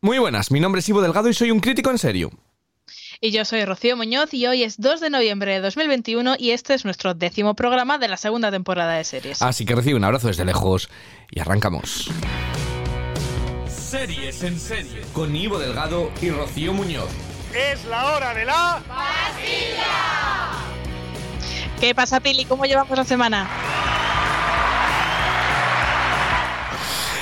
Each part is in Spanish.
Muy buenas, mi nombre es Ivo Delgado y soy un crítico en serio. Y yo soy Rocío Muñoz y hoy es 2 de noviembre de 2021 y este es nuestro décimo programa de la segunda temporada de series. Así que recibe un abrazo desde lejos y arrancamos. Series en serie. Con Ivo Delgado y Rocío Muñoz. Es la hora de la... ¿Qué pasa, Pili? ¿Cómo llevamos la semana?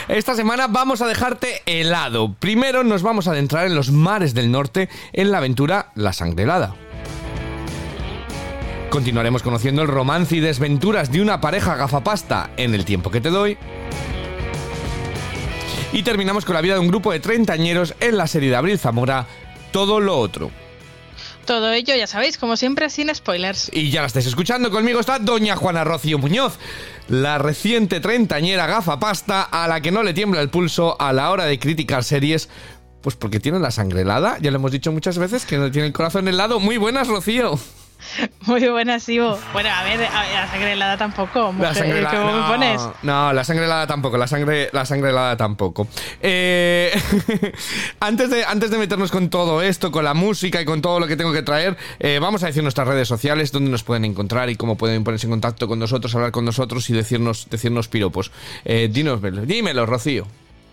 Esta semana vamos a dejarte helado. Primero nos vamos a adentrar en los mares del norte en la aventura La Sangre Helada. Continuaremos conociendo el romance y desventuras de una pareja gafapasta en el tiempo que te doy. Y terminamos con la vida de un grupo de treintañeros en la serie de Abril Zamora, Todo lo Otro. Todo ello, ya sabéis, como siempre, sin spoilers. Y ya la estáis escuchando, conmigo está Doña Juana Rocío Muñoz, la reciente treintañera gafapasta a la que no le tiembla el pulso a la hora de criticar series. Pues porque tiene la sangre helada, ya lo hemos dicho muchas veces, que no tiene el corazón helado. Muy buenas, Rocío. Muy buenas, Ivo. Bueno, a ver, a ver, la sangre helada tampoco. mujer, La sangre helada, ¿Cómo no, me pones? No, la sangre helada tampoco, la sangre, la sangre helada tampoco. Eh, antes, de, antes de meternos con todo esto, con la música y con todo lo que tengo que traer, eh, vamos a decir nuestras redes sociales, dónde nos pueden encontrar y cómo pueden ponerse en contacto con nosotros, hablar con nosotros y decirnos, decirnos piropos. Eh, dinos, dímelo, Rocío.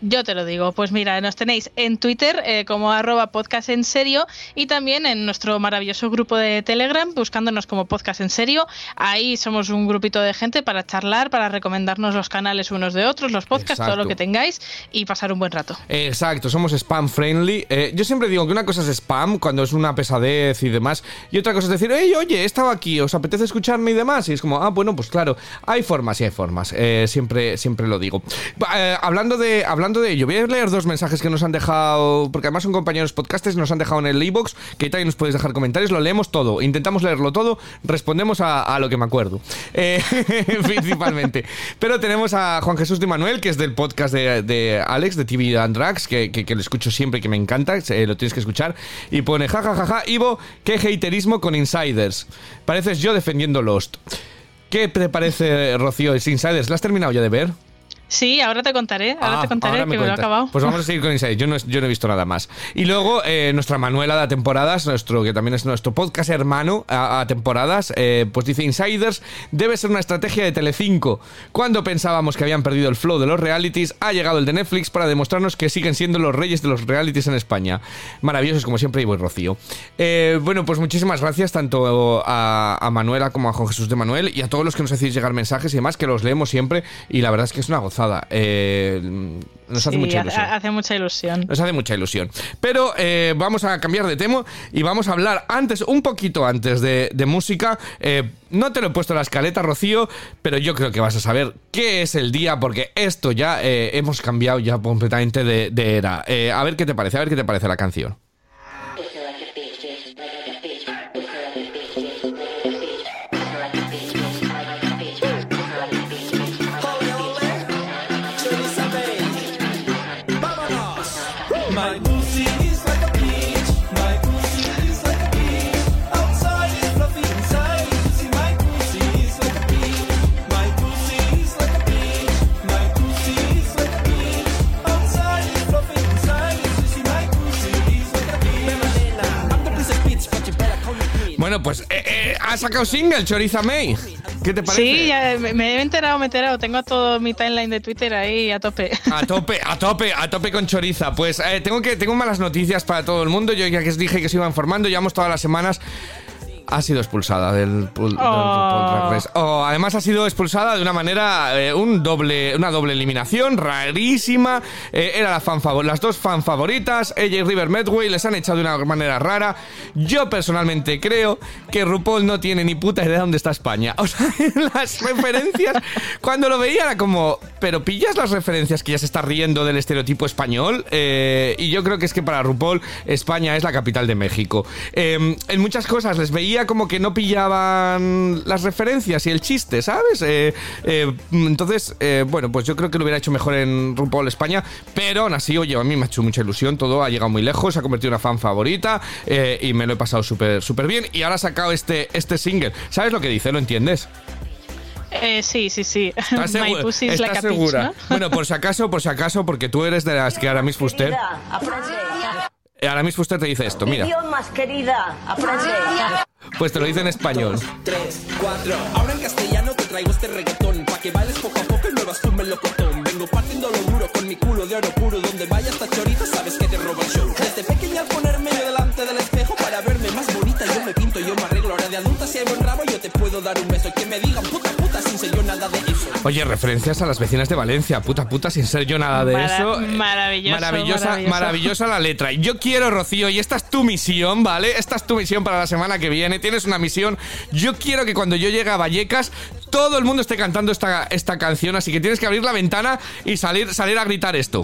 Yo te lo digo. Pues mira, nos tenéis en Twitter eh, como arroba podcast en serio y también en nuestro maravilloso grupo de Telegram buscándonos como podcast en serio. Ahí somos un grupito de gente para charlar, para recomendarnos los canales unos de otros, los podcasts, todo lo que tengáis y pasar un buen rato. Exacto, somos spam friendly. Eh, yo siempre digo que una cosa es spam cuando es una pesadez y demás, y otra cosa es decir, hey, oye, he estado aquí, ¿os apetece escucharme y demás? Y es como, ah, bueno, pues claro, hay formas y hay formas. Eh, siempre, siempre lo digo. Eh, hablando de, hablando de ello, voy a leer dos mensajes que nos han dejado, porque además son compañeros podcasters, nos han dejado en el e-box, que también nos podéis dejar comentarios, lo leemos todo, intentamos leerlo todo, respondemos a, lo que me acuerdo. Eh, principalmente. Pero tenemos a Juan Jesús de Manuel, que es del podcast de, de Alex, de TV and Drags, que, que, lo escucho siempre y que me encanta, eh, lo tienes que escuchar. Y pone, jajajaja, Ivo, qué haterismo con insiders. Pareces yo defendiendo Lost. ¿Qué te parece, Rocío, es Insiders? ¿La has terminado ya de ver? Sí, ahora te contaré, ahora Ah, te contaré ahora que me lo he acabado. Pues vamos a seguir con Insiders. Yo no, yo no he visto nada más. Y luego eh, nuestra Manuela de temporadas, nuestro que también es nuestro podcast hermano a, a temporadas, eh, pues dice Insiders debe ser una estrategia de Telecinco. Cuando pensábamos que habían perdido el flow de los realities, ha llegado el de Netflix para demostrarnos que siguen siendo los reyes de los realities en España. Maravillosos como siempre y buen Rocío. Eh, bueno, pues muchísimas gracias tanto a, a Manuela como a Juan Jesús de Manuel y a todos los que nos hacéis llegar mensajes y demás, que los leemos siempre y la verdad es que es una Eh, nos hace Sí, mucha ilusión. hace mucha ilusión. Nos hace mucha ilusión. Pero eh, vamos a cambiar de tema y vamos a hablar antes, un poquito antes de, de música. Eh, no te lo he puesto en la escaleta, Rocío, pero yo creo que vas a saber qué es el día, porque esto ya eh, hemos cambiado ya completamente de, de era. A ver qué te parece, a ver qué te parece la canción. Bueno, pues eh, eh, ha sacado single, Choriza May. ¿Qué te parece? Sí, ya me, me he enterado, me he enterado. Tengo todo mi timeline de Twitter ahí a tope. A tope, a tope, a tope con choriza. Pues eh, tengo que tengo malas noticias para todo el mundo. Yo ya que os dije que se iba informando, llevamos todas las semanas. Ha sido expulsada del, Race. Oh, además ha sido expulsada de una manera, eh, un doble, una doble eliminación rarísima. Eh, era la fan las dos fan favoritas, ella y River Medway, les han echado de una manera rara. Yo personalmente creo que RuPaul no tiene ni puta idea de dónde está España. O sea, las referencias, cuando lo veía era como, pero pillas las referencias que ya se está riendo del estereotipo español. Eh, y yo creo que es que para RuPaul España es la capital de México. Eh, en muchas cosas les veía como que no pillaban las referencias y el chiste, ¿sabes? Eh, eh, entonces, eh, bueno, pues yo creo que lo hubiera hecho mejor en RuPaul España, pero aún así, oye, a mí me ha hecho mucha ilusión, todo ha llegado muy lejos, se ha convertido en una fan favorita eh, y me lo he pasado súper súper bien y ahora ha sacado este, este single. ¿Sabes lo que dice? ¿Lo entiendes? Eh, sí, sí, sí. ¿Estás My segu- pussy is estás like a peach, segura? ¿no? Bueno, por si acaso, por si acaso, porque tú eres de las que Aramis Fuster. eh, Aramis Fuster te dice esto, mira. Querida, aprende. Pues te lo dice en español. Tres, cuatro. Ahora en castellano te traigo este reggaetón. Pa' que bailes poco a poco y muevas tu melocotón. Vengo partiendo lo duro con mi culo de oro puro. Donde vaya esta chorizo, sabes que te robo el show. Desde pequeña al ponerme yo delante del espejo para verme más bonita, yo me pinto, yo me arreglo. Ahora de adulta, si hay buen rabo, yo te puedo dar un beso. Y que me digan puta ser yo nada de eso. Oye, referencias a las vecinas de Valencia, puta puta, sin ser yo nada de Mara- eso. Eh, maravilloso, Maravillosa, maravilloso. maravillosa la letra. Y Yo quiero, Rocío, y esta es tu misión, ¿vale? Esta es tu misión para la semana que viene. Tienes una misión. Yo quiero que cuando yo llegue a Vallecas, todo el mundo esté cantando esta, esta canción. Así que tienes que abrir la ventana y salir, salir a gritar esto.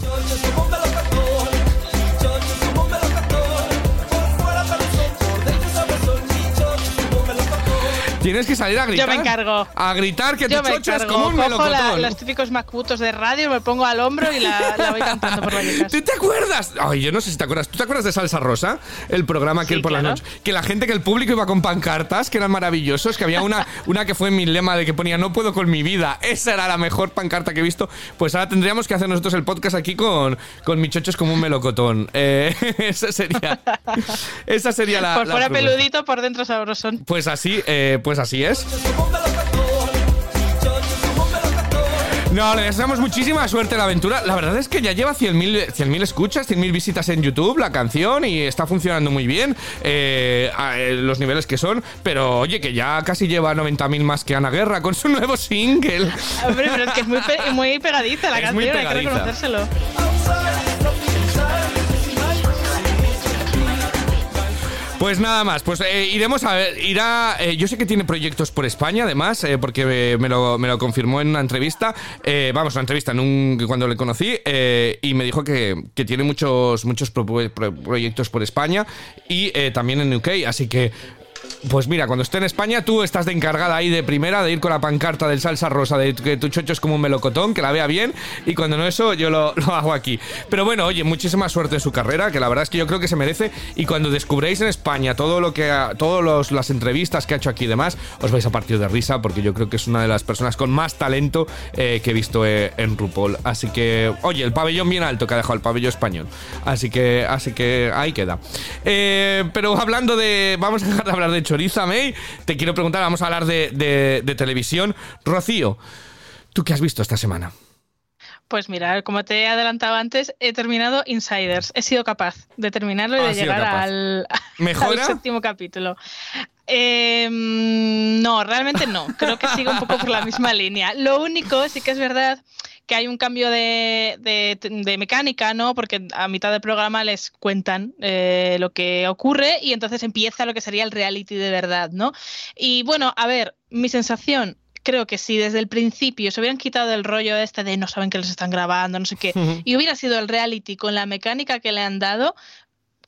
Tienes que salir a gritar. me encargo. A gritar que Yo es encargo, como un cojo la- melocotón. los típicos macutos de radio, me pongo al hombro y la, la voy cantando por Vallecas. ¿Tú te acuerdas? Ay, yo no sé si te acuerdas. ¿Tú te acuerdas de Salsa Rosa? El programa que Sí, por la noche. Que la gente, que el público iba con pancartas, que eran maravillosos. Que había una, una que fue mi lema de que ponía no puedo con mi vida. Esa era la mejor pancarta que he visto. Pues ahora tendríamos que hacer nosotros el podcast aquí con, con mi chocho es como un melocotón. Eh, esa sería. Esa sería la. por la fuera peludito, por dentro sabrosón. Pues así, eh, pues así es. No, le deseamos muchísima suerte a la aventura. La verdad es que ya lleva 100.000 100.000 escuchas, 100.000 visitas en YouTube, la canción, y está funcionando muy bien. eh, a- eh, los niveles que son. Pero oye, que ya casi lleva 90.000 más que Ana Guerra con su nuevo single. Hombre, pero es que es muy, pe- muy pegadiza la Es muy canción, hay que reconocérselo. Pues nada más, pues eh, iremos a ver, irá, eh, yo sé que tiene proyectos por España además, eh, porque eh, me lo, me lo confirmó en una entrevista, vamos, una entrevista en un, cuando le conocí, y me dijo que, que tiene muchos, muchos pro- pro- proyectos por España y también en UK, así que... Pues mira, cuando esté en España, tú estás de encargada ahí de primera de ir con la pancarta del salsa rosa, de que tu chocho es como un melocotón, que la vea bien, y cuando no eso, yo lo, hago aquí. Pero bueno, oye, muchísima suerte en su carrera, que la verdad es que yo creo que se merece, y cuando descubréis en España todo lo que ha, todas las entrevistas que ha hecho aquí y demás, os vais a partir de risa, porque yo creo que es una de las personas con más talento eh, que he visto eh, en RuPaul. Así que, oye, el pabellón bien alto que ha dejado el pabellón español. Así que, así que ahí queda. Eh, pero hablando de. Vamos a dejar de hablar de choriza, May. Te quiero preguntar, vamos a hablar de, de- de televisión. Rocío, ¿tú qué has visto esta semana? Pues mira, como te he adelantado antes, he terminado Insiders. He sido capaz de terminarlo y de llegar al, séptimo capítulo. Eh, mm, no, realmente no. Creo que sigo un poco por la misma línea. Lo único, sí que es verdad que hay un cambio de, de- de mecánica, ¿no? Porque a mitad del programa les cuentan eh, lo que ocurre y entonces empieza lo que sería el reality de verdad, ¿no? Y bueno, a ver, mi sensación. Creo que si desde el principio se hubieran quitado el rollo este de no saben que les están grabando, no sé qué, y hubiera sido el reality con la mecánica que le han dado,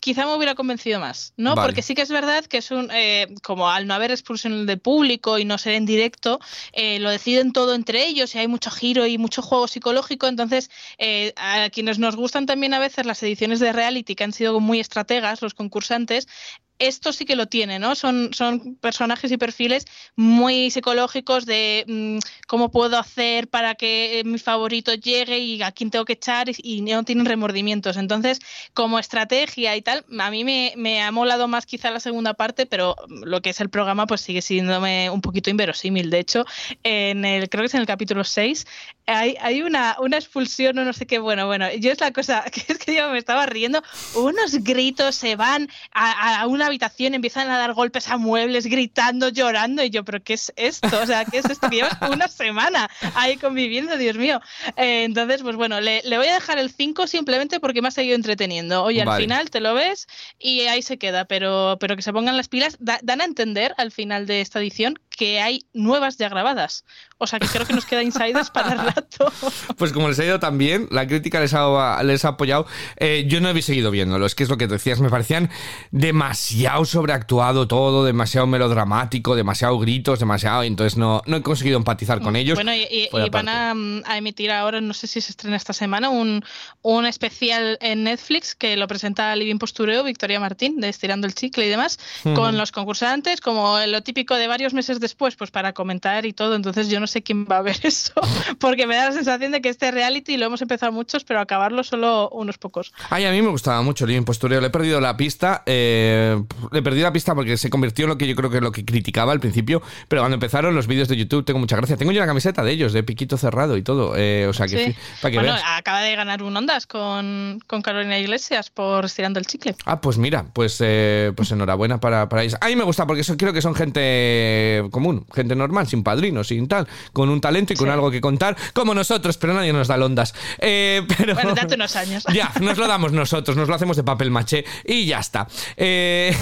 quizá me hubiera convencido más, ¿no? Vale. Porque sí que es verdad que es un, eh, como al no haber expulsión de público y no ser en directo, eh, lo deciden todo entre ellos y hay mucho giro y mucho juego psicológico, entonces eh, a quienes nos gustan también a veces las ediciones de reality que han sido muy estrategas, los concursantes, esto sí que lo tiene, ¿no? Son, son personajes y perfiles muy psicológicos de mm, cómo puedo hacer para que eh, mi favorito llegue y a quién tengo que echar y, no tienen remordimientos. Entonces, como estrategia y tal, a mí me, me ha molado más quizá la segunda parte, pero lo que es el programa pues sigue siéndome un poquito inverosímil. De hecho, en el, creo que es en el capítulo 6, hay, hay una, una expulsión o no sé qué, bueno, bueno, yo es la cosa que es que yo me estaba riendo, unos gritos se van a, a una habitación, empiezan a dar golpes a muebles, gritando, llorando, y yo, pero ¿qué es esto? O sea, ¿qué es esto? Que llevas una semana ahí conviviendo, Dios mío. Eh, entonces, pues bueno, le, le voy a dejar el 5 simplemente porque me ha seguido entreteniendo. Oye, Vale. al final te lo ves y ahí se queda, pero, pero que se pongan las pilas, Da- dan a entender al final de esta edición que hay nuevas ya grabadas. O sea, que creo que nos queda insiders para rato. Pues como les ha ido tan bien, la crítica les ha, les ha apoyado. eh, yo no he seguido viéndolo, es que es lo que decías, me parecían demasiado sobreactuado todo, demasiado melodramático, demasiado gritos, demasiado. y Entonces no, no he conseguido empatizar con ellos. Bueno, y, y- y van a, a emitir ahora, no sé si se estrena esta semana, un, un especial en Netflix que lo presenta Living Postureo, Victoria Martín, de Estirando el Chicle y demás, con los concursantes, como lo típico de varios meses después después, pues para comentar y todo. Entonces yo no sé quién va a ver eso, porque me da la sensación de que este reality lo hemos empezado muchos, pero acabarlo solo unos pocos. Ay, a mí me gustaba mucho el impostureo. Le he perdido la pista. eh, le perdí la pista porque se convirtió en lo que yo creo que es lo que criticaba al principio. Pero cuando empezaron los vídeos de YouTube, tengo mucha gracia. Tengo yo una camiseta de ellos, de piquito cerrado y todo. eh, o sea que Sí. sí, para que Bueno, veas. acaba de ganar un Ondas con, con Carolina Iglesias por estirando el chicle. Ah, pues mira, pues, eh, pues enhorabuena para, para ellos. A mí me gusta porque eso, creo que son gente común, gente normal, sin padrinos, sin tal, con un talento y con Sí. algo que contar, como nosotros, pero nadie nos da ondas. Eh, pero... Bueno, date unos años. Ya, nos lo damos nosotros, nos lo hacemos de papel maché y ya está. Eh,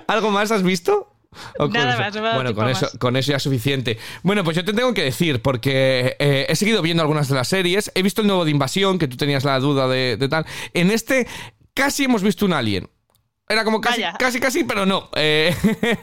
¿Algo más has visto? ¿O con Nada más, Bueno, con eso, más. con eso ya es suficiente. Bueno, pues yo te tengo que decir, porque eh, he seguido viendo algunas de las series, he visto el nuevo de Invasión, que tú tenías la duda de, de tal. En este casi hemos visto un alien. Era como casi, Vaya. casi, casi, pero no. Eh,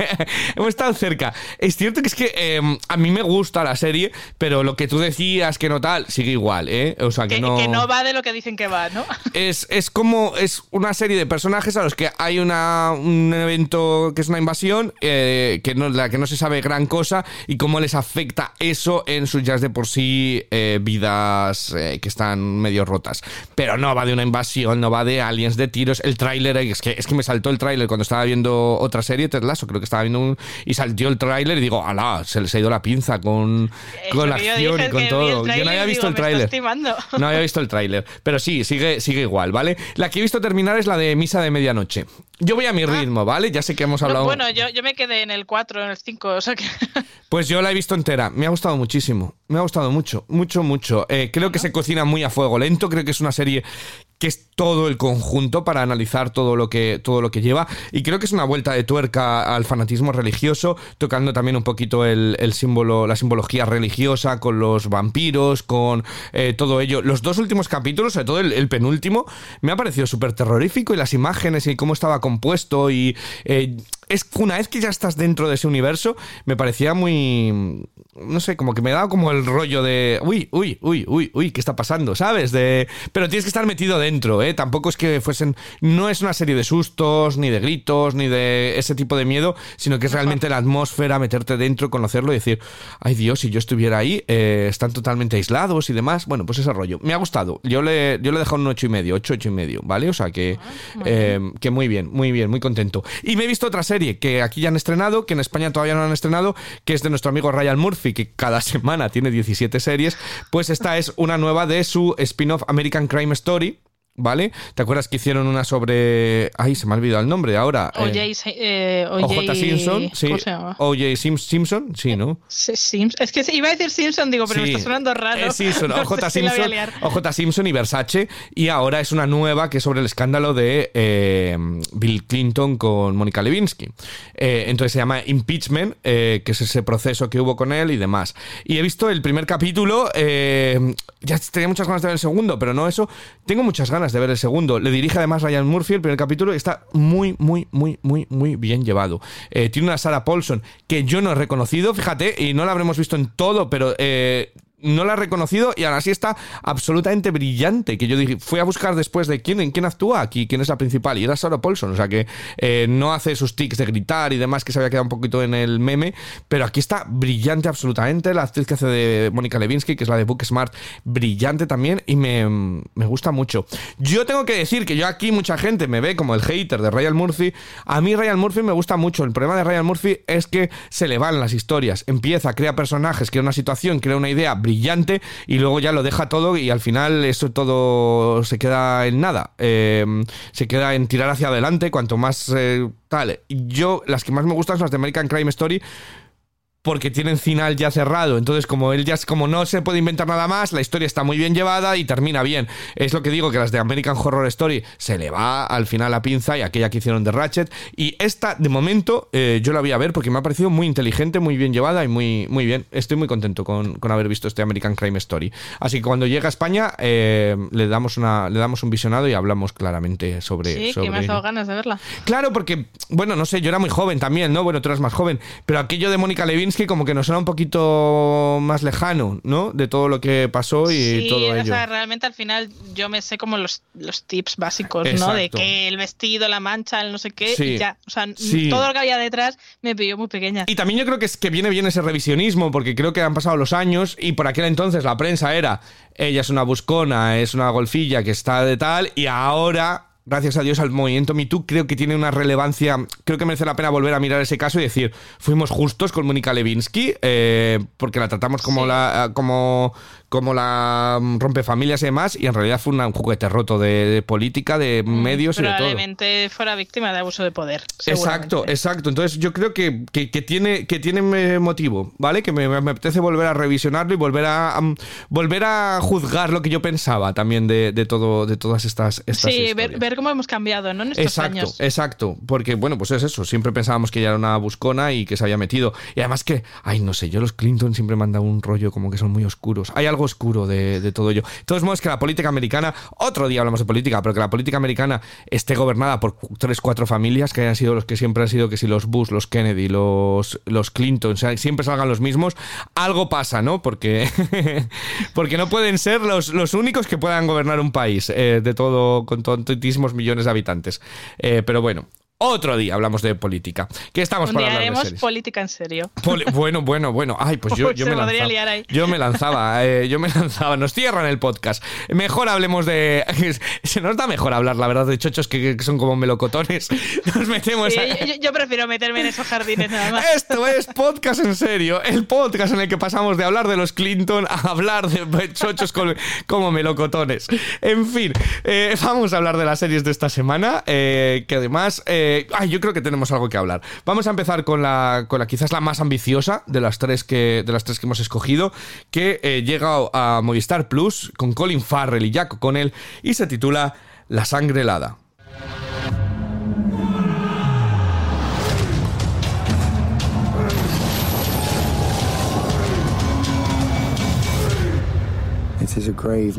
hemos estado cerca. Es cierto que es que eh, a mí me gusta la serie, pero lo que tú decías que no tal, sigue igual, ¿eh? O sea, que, Que, que no va de lo que dicen que va, ¿no? es, es como es una serie de personajes a los que hay una, un evento que es una invasión eh, que no, la que no se sabe gran cosa y cómo les afecta eso en sus ya de por sí eh, vidas que están medio rotas. Pero no va de una invasión, no va de aliens, de tiros. El tráiler, es que, es que me saltó el tráiler cuando estaba viendo otra serie, Ted Lasso, creo que estaba viendo un... Y saltó el tráiler y digo, alá, se les ha ido la pinza con, con la acción y con todo. Yo no había visto digo, el "Me estás tráiler. timando". No había visto el tráiler. Pero sí, sigue, sigue igual, ¿vale? La que he visto terminar es la de Misa de Medianoche. Yo voy a mi ritmo, ¿vale? Ya sé que hemos Ah. No, hablado. bueno, yo, yo me quedé en el 4, en el 5, o sea que... Pues yo la he visto entera. Me ha gustado muchísimo. Me ha gustado mucho, mucho, mucho. Eh, creo que se cocina muy a fuego lento. Creo que es una serie que es todo el conjunto para analizar todo lo que, todo lo que lleva. Y creo que es una vuelta de tuerca al fanatismo religioso, tocando también un poquito el, el símbolo, la simbología religiosa con los vampiros, con eh, todo ello. Los dos últimos capítulos, sobre todo el, penúltimo, me ha parecido súper terrorífico y las imágenes y cómo estaba compuesto y eh, es que una vez que ya estás dentro de ese universo, me parecía muy. No sé, como que me daba como el rollo de. Uy, uy, uy, uy, uy, ¿qué está pasando? ¿Sabes? De. Pero tienes que estar metido dentro, ¿eh? Tampoco es que fuesen. No es una serie de sustos, ni de gritos, ni de ese tipo de miedo, sino que es realmente la atmósfera, meterte dentro, conocerlo y decir, ay Dios, si yo estuviera ahí, eh, están totalmente aislados y demás. Bueno, pues ese rollo. Me ha gustado. Yo le, yo le he dejado un ocho y medio, ocho, ocho y medio, ¿vale? O sea que, eh, que muy bien, muy bien, muy contento. Y me he visto otra serie que aquí ya han estrenado, que en España todavía no han estrenado, que es de nuestro amigo Ryan Murphy, que cada semana tiene 17 series. Pues esta es una nueva de su spin-off American Crime Story. ¿Vale? ¿Te acuerdas que hicieron una sobre. Ay, se me ha olvidado el nombre ahora. OJ, eh, eh, Simpson, sí. ¿Cómo se llama? OJ Sim- Simpson, sí, ¿no? Sí, Sims- Es que iba a decir Simpson, digo, pero me Sí. está sonando raro. Eh, Simpson, No OJ Simpson. OJ Simpson y Versace. Y ahora es una nueva que es sobre el escándalo de eh, Bill Clinton con Mónica Lewinsky. Eh, entonces se llama Impeachment, que es ese proceso que hubo con él y demás. Y he visto el primer capítulo. ya tenía muchas ganas de ver el segundo, pero no eso. Tengo muchas ganas de ver el segundo. Le dirige además Ryan Murphy el primer capítulo está muy, muy, muy, muy, muy bien llevado. Eh, tiene una Sarah Paulson que yo no he reconocido, fíjate, y no la habremos visto en todo, pero eh, no la he reconocido y aún así está absolutamente brillante. Que yo dije, fui a buscar después de quién, en quién actúa aquí, quién es la principal, y era Sarah Paulson. O sea que eh, no hace sus tics de gritar y demás, que se había quedado un poquito en el meme, pero aquí está brillante absolutamente. La actriz que hace de Mónica Lewinsky, que es la de Book Smart, brillante también y me, me gusta mucho. Yo tengo que decir que yo aquí mucha gente me ve como el hater de Ryan Murphy. A mí Ryan Murphy me gusta mucho. El problema de Ryan Murphy es que se le van las historias. Empieza, crea personajes, crea una situación, crea una idea brillante y luego ya lo deja todo y al final eso todo se queda en nada. Eh, se queda en tirar hacia adelante. Cuanto más eh, tal. Yo, las que más me gustan son las de American Crime Story porque tienen final ya cerrado. Entonces, como él ya es como no se puede inventar nada más, la historia está muy bien llevada y termina bien. Es lo que digo que las de American Horror Story se le va al final la pinza y aquella que hicieron de Ratchet. Y esta, de momento, eh, yo la voy a ver porque me ha parecido muy inteligente, muy bien llevada y muy, muy bien. Estoy muy contento con, con haber visto este American Crime Story. Así que cuando llegue a España, eh, le, damos una, le damos un visionado y hablamos claramente sobre. Sí, sobre que me has dado ganas de verla. Claro, porque, bueno, no sé, yo era muy joven también, ¿no? Bueno, tú eras más joven, pero aquello de Mónica Lewinsky Levinsky como que nos suena un poquito más lejano, ¿no? De todo lo que pasó y Sí, todo o ello. sea, realmente al final yo me sé como los, los tips básicos, ¿no? De que el vestido, la mancha, el no sé qué, Sí. y ya. O sea, Sí. todo lo que había detrás me pilló muy pequeña. Y también yo creo que es que viene bien ese revisionismo, porque creo que han pasado los años y por aquel entonces la prensa era, ella es una buscona, es una golfilla que está de tal, y ahora, gracias a Dios al movimiento Me Too, creo que tiene una relevancia, creo que merece la pena volver a mirar ese caso y decir, fuimos justos con Mónica Levinsky, eh, porque la tratamos como Sí. la como como la mm, rompefamilias y demás, y en realidad fue una- un juguete roto de, de política, de medios y de todo. Probablemente fuera víctima de abuso de poder. Exacto, exacto. Entonces yo creo que, que- que tiene, que tiene eh, motivo, ¿vale? Que me, me apetece volver a revisionarlo y volver a volver a juzgar lo que yo pensaba también de, de todo, de todas estas, estas Sí, ver, ver cómo hemos cambiado, ¿no? En estos Exacto, años. exacto. Porque, bueno, pues es eso. Siempre pensábamos que ella era una buscona y que se había metido. Y además que, ay, no sé, yo los Clinton siempre me han dado un rollo como que son muy oscuros. Hay algo oscuro de, todo ello. De todos modos, que la política americana, otro día hablamos de política, pero que la política americana esté gobernada por tres, cuatro familias que hayan sido los que siempre han sido, que si los Bush, los Kennedy, los, los Clinton, siempre salgan los mismos, algo pasa, ¿no? Porque, porque no pueden ser los, los únicos que puedan gobernar un país eh, de todo, con tantísimos millones de habitantes. Eh, pero bueno. Otro día hablamos de política. ¿Qué estamos Un para día hablar de haremos series? política en serio. Poli- bueno, bueno, bueno. Ay, pues yo, Pues yo me lanzaba. Yo me lanzaba, eh, yo me lanzaba. Nos cierran el podcast. Mejor hablemos de. Se nos da mejor hablar, la verdad, de chochos que, que son como melocotones. Nos metemos Sí, a- yo, yo prefiero meterme en esos jardines nada más. Esto es podcast en serio, el podcast en el que pasamos de hablar de los Clinton a hablar de chochos con- como melocotones. En fin, eh, vamos a hablar de las series de esta semana, eh, que además, eh, ay, yo creo que tenemos algo que hablar. Vamos a empezar con la, con la quizás la más ambiciosa de las tres que, de las tres que hemos escogido, que eh, llega a Movistar Plus con Colin Farrell y Jack O'Connell y se titula La sangre helada. Is a grave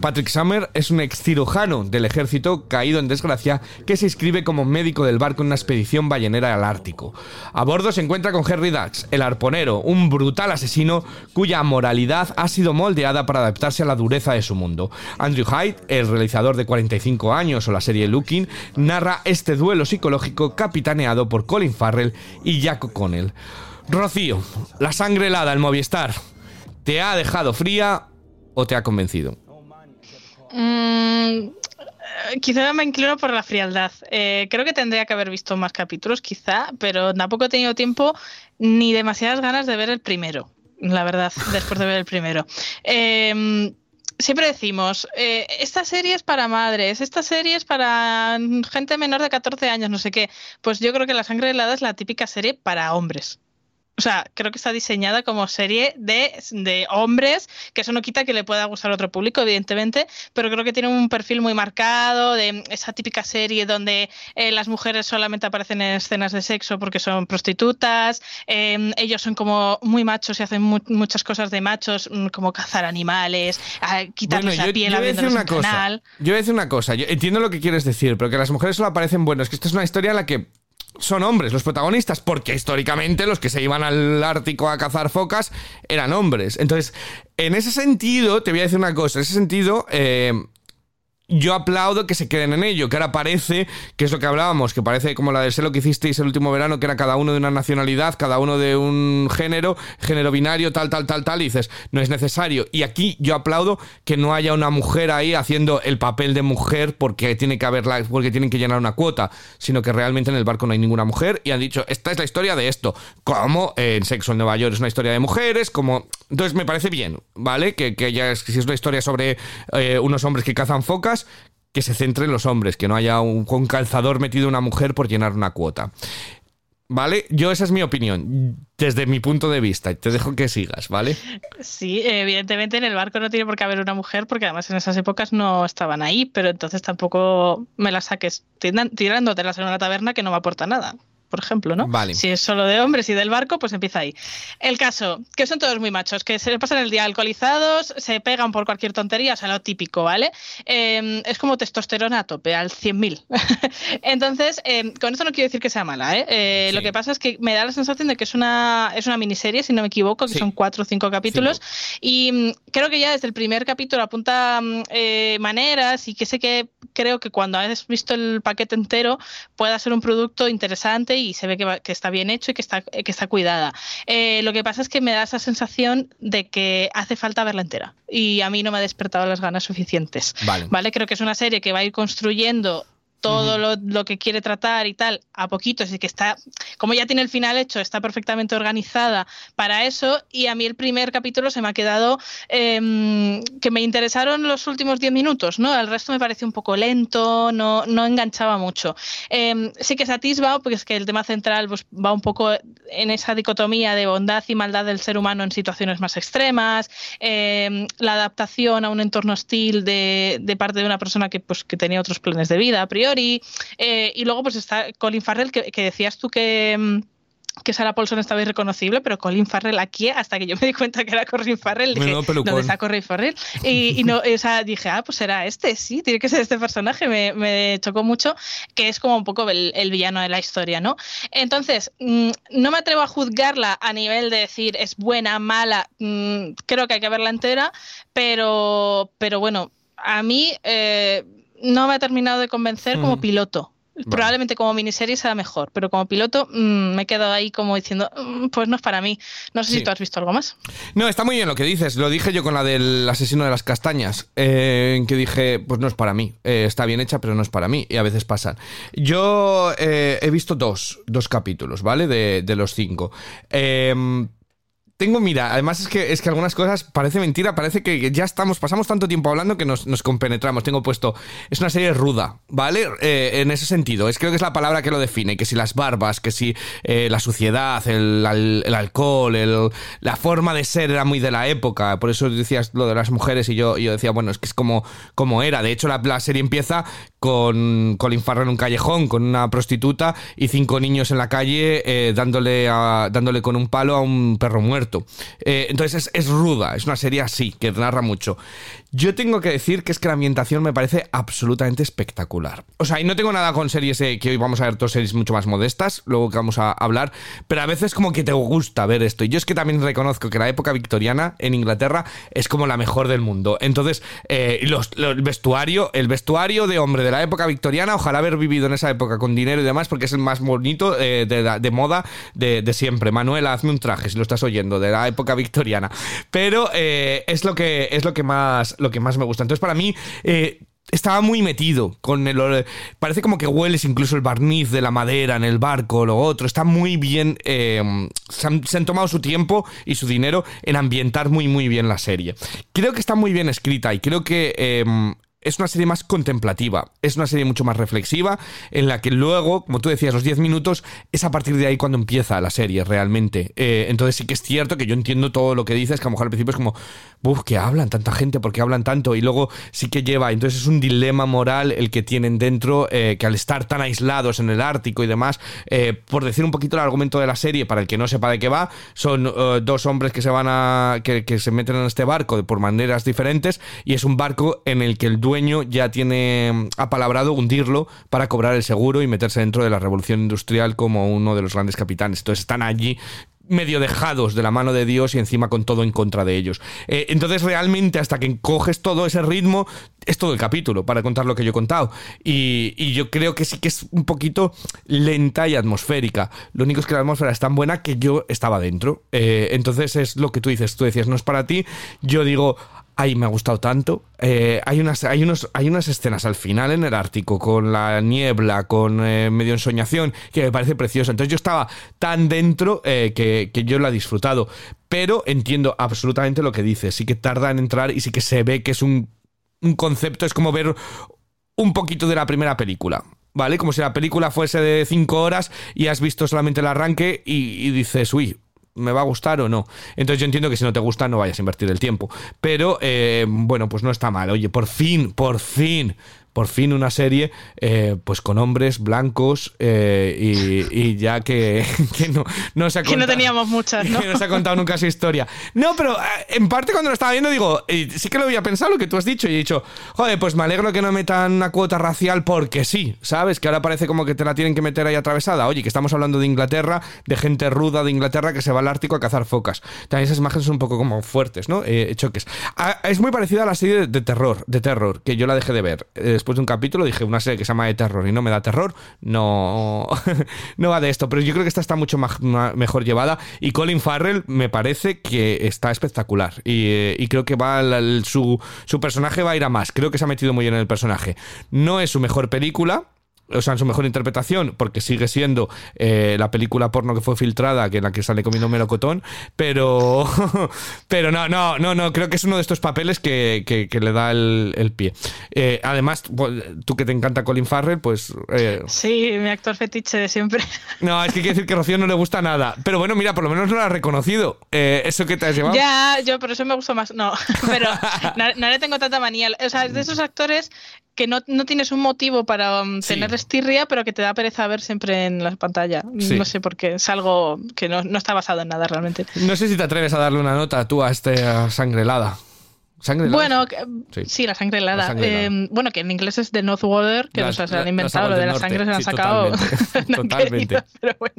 Patrick Summer es un ex cirujano del ejército caído en desgracia que se inscribe como médico del barco en una expedición ballenera al Ártico. A bordo se encuentra con Henry Dax, el arponero, un brutal asesino cuya moralidad ha sido moldeada para adaptarse a la dureza de su mundo. Andrew Hyde, el realizador de 45 años o la serie Looking, narra este duelo psicológico capitaneado por Colin Farrell y Jack O'Connell. Rocío, la sangre helada en Movistar, ¿te ha dejado fría o te ha convencido? Mm, eh, quizá me inclino por la frialdad. Eh, creo que tendría que haber visto más capítulos, quizá, pero tampoco he tenido tiempo ni demasiadas ganas de ver el primero, la verdad, después de ver el primero. Eh, Siempre decimos, eh, esta serie es para madres, esta serie es para gente menor de 14 años, no sé qué. Pues yo creo que La sangre helada es la típica serie para hombres. O sea, creo que está diseñada como serie de, de hombres, que eso no quita que le pueda gustar a otro público, evidentemente, pero creo que tiene un perfil muy marcado de esa típica serie donde eh, las mujeres solamente aparecen en escenas de sexo porque son prostitutas, eh, ellos son como muy machos y hacen mu- muchas cosas de machos, mm, como cazar animales, a quitarles la piel voy a decir una un cosa. canal. Yo voy a decir una cosa. Yo entiendo lo que quieres decir, pero que las mujeres solo aparecen. Bueno, es que esta es una historia en la que son hombres los protagonistas, porque históricamente los que se iban al Ártico a cazar focas eran hombres. Entonces, en ese sentido, te voy a decir una cosa. En ese sentido, eh, yo aplaudo que se queden en ello, que ahora parece, que es lo que hablábamos, que parece como la de sé lo que hicisteis el último verano, que era cada uno de una nacionalidad, cada uno de un género, género binario, tal, tal, tal, tal, y dices, no es necesario. Y aquí yo aplaudo que no haya una mujer ahí haciendo el papel de mujer porque tiene que haberla, porque tienen que llenar una cuota, sino que realmente en el barco no hay ninguna mujer y han dicho, esta es la historia de esto, como en Sexo en Nueva York es una historia de mujeres, como... Entonces me parece bien, ¿vale? Que, que ya es, si es una historia sobre eh, unos hombres que cazan focas, que se centre en los hombres, que no haya un, calzador metido una mujer por llenar una cuota. ¿Vale? Yo esa es mi opinión, desde mi punto de vista. Te dejo que sigas, ¿vale? Sí, evidentemente en el barco no tiene por qué haber una mujer porque además en esas épocas no estaban ahí, pero entonces tampoco me la saques tirándotelas en una taberna que no me aporta nada. Por ejemplo, ¿no? Vale. Si es solo de hombres y del barco, pues empieza ahí. El caso, que son todos muy machos, que se le pasan el día alcoholizados, se pegan por cualquier tontería, o sea, lo típico, ¿vale? Eh, es como testosterona a tope, al 100.000. Entonces, eh, con esto no quiero decir que sea mala, ¿eh? Eh, Sí. Lo que pasa es que me da la sensación de que es una, es una miniserie, si no me equivoco, que Sí. son cuatro o cinco capítulos. Y mm, creo que ya desde el primer capítulo apunta mm, eh, maneras y que sé que creo que cuando has visto el paquete entero pueda ser un producto interesante y se ve que, va- que está bien hecho y que está, que está cuidada. Eh, lo que pasa es que me da esa sensación de que hace falta verla entera y a mí no me ha despertado las ganas suficientes. Vale. ¿vale? Creo que es una serie que va a ir construyendo todo lo, lo que quiere tratar y tal a poquitos y que está, como ya tiene el final hecho, está perfectamente organizada para eso y a mí el primer capítulo se me ha quedado em, que me interesaron los últimos 10 minutos, ¿no? El resto me pareció un poco lento, no, no enganchaba mucho. Em, sí que se atisba, porque es que el tema central pues, va un poco en esa dicotomía de bondad y maldad del ser humano en situaciones más extremas, em, la adaptación a un entorno hostil de, de parte de una persona que, pues, que tenía otros planes de vida a priori. Eh, y luego pues está Colin Farrell, que, que decías tú que... em, que Sarah Paulson estaba irreconocible, pero Colin Farrell aquí, hasta que yo me di cuenta que era Colin Farrell, dije. ¿dónde está Colin Farrell? Y, y no, o sea, dije, ah, pues será este, sí, tiene que ser este personaje, me, me chocó mucho, que es como un poco el, el villano de la historia, ¿no? Entonces, mm, no me atrevo a juzgarla a nivel de decir es buena, mala, mm, creo que hay que verla entera, pero, pero bueno, a mí eh, no me ha terminado de convencer como Mm. piloto. Probablemente como miniserie será mejor, pero como piloto mm, me he quedado ahí como diciendo, "Mm, pues no es para mí. No sé Sí. si tú has visto algo más. No, está muy bien lo que dices. Lo dije yo con la del asesino de las castañas. eh, en que dije, pues no es para mí. Eh, está bien hecha, pero no es para mí. Y a veces pasan. Yo eh, he visto dos, dos capítulos, ¿vale? De, de los cinco. Eh, tengo, mira, además es que, es que algunas cosas parece mentira, parece que ya estamos, pasamos tanto tiempo hablando que nos, nos compenetramos. Tengo puesto, es una serie ruda, ¿vale? Eh, en ese sentido, es creo que es la palabra que lo define, que si las barbas, que si eh, la suciedad, el, el alcohol, el- la forma de ser era muy de la época, por eso decías lo de las mujeres y yo, yo decía, bueno, es que es como, como era. De hecho, la, la serie empieza con Colin Farrell en un callejón, con una prostituta y cinco niños en la calle eh, dándole, a- dándole con un palo a un perro muerto. Eh, entonces es, es ruda, es una serie así, que narra mucho. Yo tengo que decir que es que la ambientación me parece absolutamente espectacular. O sea, y no tengo nada con series eh, que hoy vamos a ver dos series mucho más modestas, luego que vamos a hablar, pero a veces como que te gusta ver esto. Y yo es que también reconozco que la época victoriana en Inglaterra es como la mejor del mundo. Entonces, el vestuario, el vestuario de hombre de la época victoriana, ojalá haber vivido en esa época con dinero y demás, porque es el más bonito eh, de, moda de, siempre. Manuela, hazme un traje si lo estás oyendo, de la época victoriana. Pero eh, es lo que es lo que más lo que más me gusta. Entonces, para mí. eh, estaba muy metido con el parece como que hueles incluso el barniz de la madera en el barco lo otro está muy bien se, han, tomado su tiempo y su dinero en ambientar muy muy bien la serie creo que está muy bien escrita y creo que es una serie más contemplativa, es una serie mucho más reflexiva, en la que luego, como tú decías, los 10 minutos, es a partir de ahí cuando empieza la serie realmente. Eh, entonces sí que es cierto que yo entiendo todo lo que dices, que a lo mejor al principio es como, uff, que hablan tanta gente, ¿por qué hablan tanto? Y luego sí que lleva, entonces es un dilema moral el que tienen dentro, eh, que al estar tan aislados en el Ártico y demás, eh, por decir un poquito el argumento de la serie, para el que no sepa de qué va, son dos hombres que se van a, que, se meten en este barco por maneras diferentes, y es un barco en el que el dueño ya tiene mm, apalabrado hundirlo para cobrar el seguro y meterse dentro de la revolución industrial como uno de los grandes capitanes. Entonces están allí medio dejados de la mano de Dios y encima con todo en contra de ellos. Eh, entonces realmente hasta que coges todo ese ritmo es todo el capítulo para contar lo que yo he contado. Y, yo creo que sí que es un poquito lenta y atmosférica. Lo único es que la atmósfera es tan buena que yo estaba dentro. Eh, entonces es lo que tú dices. Tú decías, no es para ti. Yo digo, ay, me ha gustado tanto. Eh, hay, unas, hay, unos, hay unas escenas al final en el Ártico con la niebla, con eh, medio ensoñación, que me parece precioso. Entonces yo estaba tan dentro eh, que, yo lo he disfrutado. Pero entiendo absolutamente lo que dices. Sí que tarda en entrar y sí que se ve que es un, un concepto, es como ver un poquito de la primera película. ¿Vale? Como si la película fuese de 5 horas y has visto solamente el arranque y, y dices, uy, ¿me va a gustar o no? Entonces yo entiendo que si no te gusta no vayas a invertir el tiempo. Pero eh, bueno, pues no está mal. Oye, por fin, por fin por fin una serie eh, pues con hombres blancos eh, y, y ya que, que no, no se ha Que no contado- teníamos muchas, ¿no? que no se ha contado nunca su historia. No, pero eh, en parte cuando lo estaba viendo digo, sí que lo había pensado lo que tú has dicho y he dicho, joder, pues me alegro que no metan una cuota racial porque sí, ¿sabes? Que ahora parece como que te la tienen que meter ahí atravesada. Oye, que estamos hablando de Inglaterra, de gente ruda de Inglaterra que se va al Ártico a cazar focas. También esas imágenes son un poco como fuertes, ¿no? Eh, choques. Ah, es muy parecida a la serie de, de terror, de terror, que yo la dejé de ver. Eh, después de un capítulo dije, una serie que se llama de terror y no me da terror, no, no va de esto. Pero yo creo que esta está mucho ma- mejor llevada y Colin Farrell me parece que está espectacular y, eh, creo que va su, su personaje va a ir a más. Creo que se ha metido muy bien en el personaje. No es su mejor película. O sea, en su mejor interpretación, porque sigue siendo eh, la película porno que fue filtrada, que en la que sale comiendo melocotón, pero pero no, no, no, no, creo que es uno de estos papeles que, que- que le da el, el pie. Eh, además, pues, tú que te encanta Colin Farrell, pues eh, Sí, mi actor fetiche de siempre. no, es que quiere decir que a Rocío no le gusta nada. Pero bueno, mira, por lo menos no lo has reconocido. Eh, eso que te has llevado. Ya, yo, pero eso me gusta más. No, pero no, no le tengo tanta manía. O sea, es de esos actores que no, no tienes un motivo para um, Sí. Tener estirria, pero que te da pereza ver siempre en la pantalla. Sí. No sé por qué. Es algo que no, no está basado en nada realmente. No sé si te atreves a darle una nota tú a esta sangre helada. ¿Sangre helada? Bueno, que- Sí. sí. la sangre helada. La sangre helada. Eh, bueno, que en inglés es de Northwater, que Las- se han inventado lo de la sangre, se lo han Sí, sacado. totalmente. no han Totalmente. querido, pero bueno,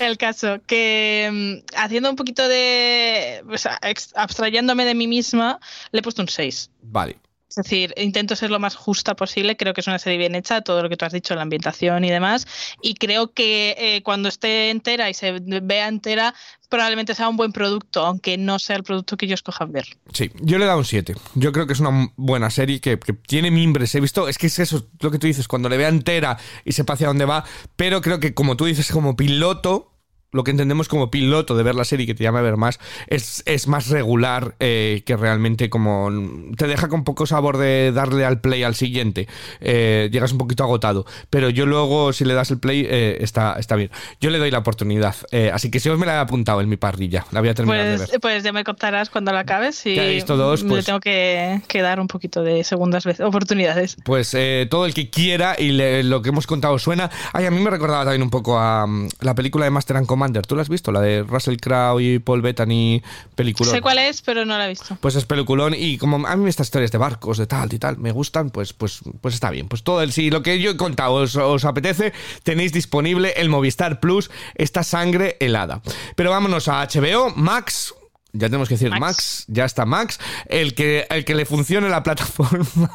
el caso, que mm, haciendo un poquito de. o sea, ex- abstrayéndome de mí misma, le he puesto un 6. Vale. Es decir, intento ser lo más justa posible. Creo que es una serie bien hecha, todo lo que tú has dicho, la ambientación y demás. Y creo que eh, cuando esté entera y se vea entera, probablemente sea un buen producto, aunque no sea el producto que yo escoja ver. Sí, yo le he dado un 7. Yo creo que es una buena serie que, que tiene mimbres. He visto, es que es eso, lo que tú dices, cuando le vea entera y sepa hacia dónde va. Pero creo que, como tú dices, como piloto, lo que entendemos como piloto de ver la serie que te llama a ver más, es, es más regular eh, que realmente como te deja con poco sabor de darle al play al siguiente. Eh, llegas un poquito agotado. Pero yo luego, si le das el play, eh, está, está bien. Yo le doy la oportunidad. Así que si os me la he apuntado en mi parrilla, la voy a terminar de ver. Pues, pues ya me contarás cuando la acabes y Ya he visto dos, le pues- tengo que, que dar un poquito de segundas veces, oportunidades. Pues todo el que quiera y le- lo que hemos contado suena. Ay, a mí me recordaba también un poco a mm, la película de Master and Commander. ¿Tú la has visto? La de Russell Crowe y Paul Bettany, peliculón. Sé cuál es, pero no la he visto. Pues es peliculón y como a mí estas historias de barcos, de tal y tal, me gustan, pues, pues, pues está bien. Pues todo el si lo que yo he contado os, os apetece, tenéis disponible el Movistar Plus, esta sangre helada. Pero vámonos a HBO, Max. Ya tenemos que decir Max. Max. ya está Max, el que, el que le funcione la plataforma,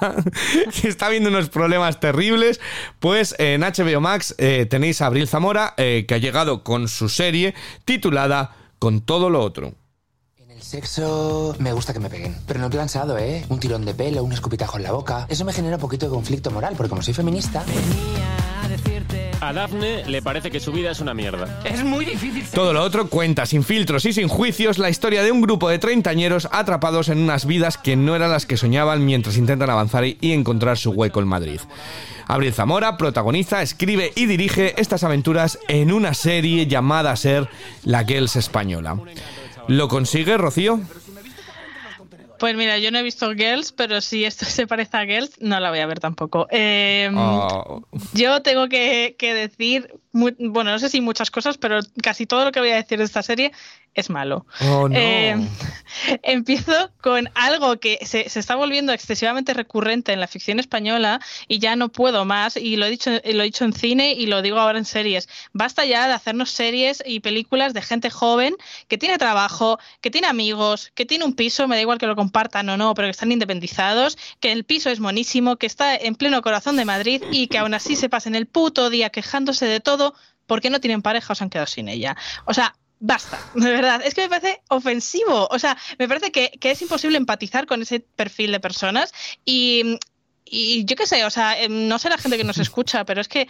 que está viendo unos problemas terribles, pues en HBO Max eh, tenéis a Abril Zamora, eh, que ha llegado con su serie titulada Con todo lo otro. En el sexo me gusta que me peguen, pero no cansado, ¿eh? Un tirón de pelo, un escupitajo en la boca. Eso me genera un poquito de conflicto moral, porque como soy feminista... A Daphne le parece que su vida es una mierda. Todo lo otro cuenta sin filtros y sin juicios la historia de un grupo de treintañeros atrapados en unas vidas que no eran las que soñaban mientras intentan avanzar y encontrar su hueco en Madrid. Abril Zamora protagoniza, escribe y dirige estas aventuras en una serie llamada a ser La Girls Española. ¿Lo consigue, Rocío? Pues mira, yo no he visto Girls, pero si esto se parece a Girls, no la voy a ver tampoco. Eh, Oh, Yo tengo que, que decir, bueno, no sé si muchas cosas, pero casi todo lo que voy a decir de esta serie es malo. oh, no. Eh, empiezo con algo que se, se está volviendo excesivamente recurrente en la ficción española y ya no puedo más, y lo he, dicho, lo he dicho en cine y lo digo ahora en series. Basta ya de hacernos series y películas de gente joven que tiene trabajo, que tiene amigos, que tiene un piso, me da igual que lo compartan o no, pero que están independizados, que el piso es monísimo, que está en pleno corazón de Madrid y que aún así se pasen el puto día quejándose de todo porque no tienen pareja o se han quedado sin ella. O sea, basta, de verdad. Es que me parece ofensivo. O sea, me parece que, que es imposible empatizar con ese perfil de personas y, y yo qué sé, o sea, eh, no sé la gente que nos escucha, pero es que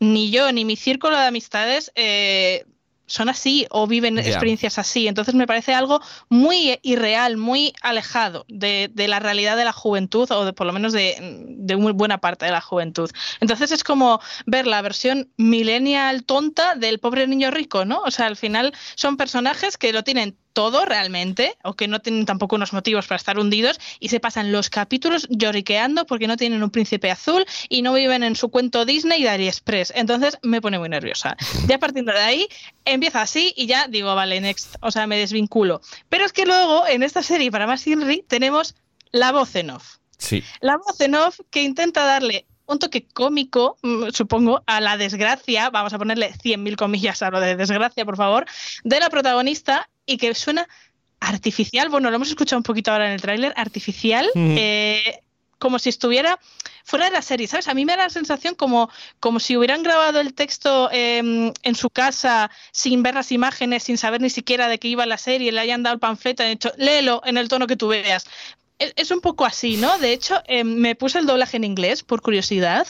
ni yo ni mi círculo de amistades eh, son así o viven experiencias así. Entonces me parece algo muy irreal, muy alejado de, de la realidad de la juventud o de por lo menos de, de muy buena parte de la juventud. Entonces es como ver la versión millennial tonta del pobre niño rico, ¿no? O sea, al final son personajes que lo tienen todo realmente, o que no tienen tampoco unos motivos para estar hundidos, y se pasan los capítulos lloriqueando porque no tienen un príncipe azul y no viven en su cuento Disney y Dari Express. Entonces me pone muy nerviosa. Ya partiendo de ahí, empieza así y ya digo, vale, next. O sea, me desvinculo. Pero es que luego, en esta serie, para más Henry, tenemos la voz en off. Sí. La voz en off que intenta darle un toque cómico, mm, supongo, a la desgracia, vamos a ponerle 100.000 comillas a lo de desgracia, por favor, de la protagonista y que suena artificial, bueno, lo hemos escuchado un poquito ahora en el tráiler, artificial, Ujú. eh, como si estuviera fuera de la serie, ¿sabes? A mí me da la sensación como, como si hubieran grabado el texto eh, en su casa sin ver las imágenes, sin saber ni siquiera de qué iba la serie, le hayan dado el panfleto han dicho, léelo en el tono que tú veas. Es, es un poco así, ¿no? De hecho, eh, me puse el doblaje en inglés por curiosidad.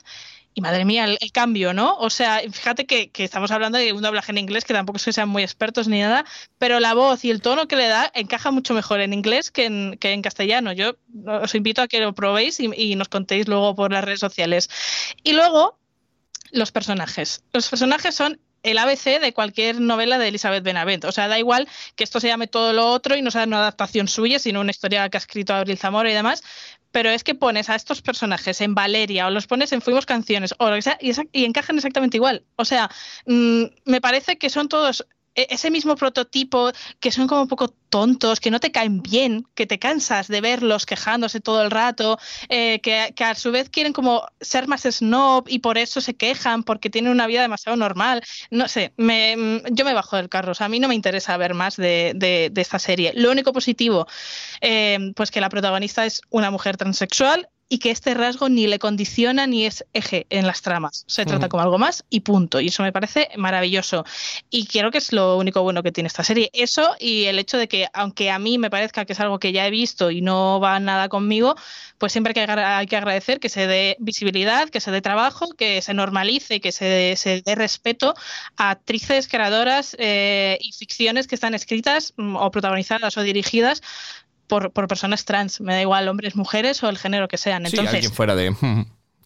Y madre mía, el, cambio, ¿no? O sea, fíjate que, estamos hablando de un doblaje en inglés, que tampoco es que sean muy expertos ni nada, pero la voz y el tono que le da encaja mucho mejor en inglés que en, castellano. Yo os invito a que lo probéis y, y nos contéis luego por las redes sociales. Y luego, los personajes. Los personajes son el ABC de cualquier novela de Elizabeth Benavent. O sea, da igual que esto se llame todo lo otro y no sea una adaptación suya, sino una historia que ha escrito Abril Zamora y demás. Pero es que pones a estos personajes en Valeria o los pones en Fuimos Canciones o lo que sea y, encajan exactamente igual. O sea, mm, me parece que son todos ese mismo prototipo, que son como un poco tontos, que no te caen bien, que te cansas de verlos quejándose todo el rato, eh, que, que a su vez quieren como ser más snob y por eso se quejan porque tienen una vida demasiado normal. No sé, me, yo me bajo del carro. O sea, a mí no me interesa ver más de, de- de esta serie. Lo único positivo, eh, pues que la protagonista es una mujer transexual y que este rasgo ni le condiciona ni es eje en las tramas. Se trata Ujú. como algo más y punto. Y eso me parece maravilloso. Y creo que es lo único bueno que tiene esta serie. Eso y el hecho de que, aunque a mí me parezca que es algo que ya he visto y no va nada conmigo, pues siempre hay que, hay que agradecer que se dé visibilidad, que se dé trabajo, que se normalice, que se, se dé respeto a actrices, creadoras eh, y ficciones que están escritas mm, o protagonizadas o dirigidas por, por personas trans. Me da igual, hombres, mujeres o el género que sean. Sí, Entonces, alguien fuera de.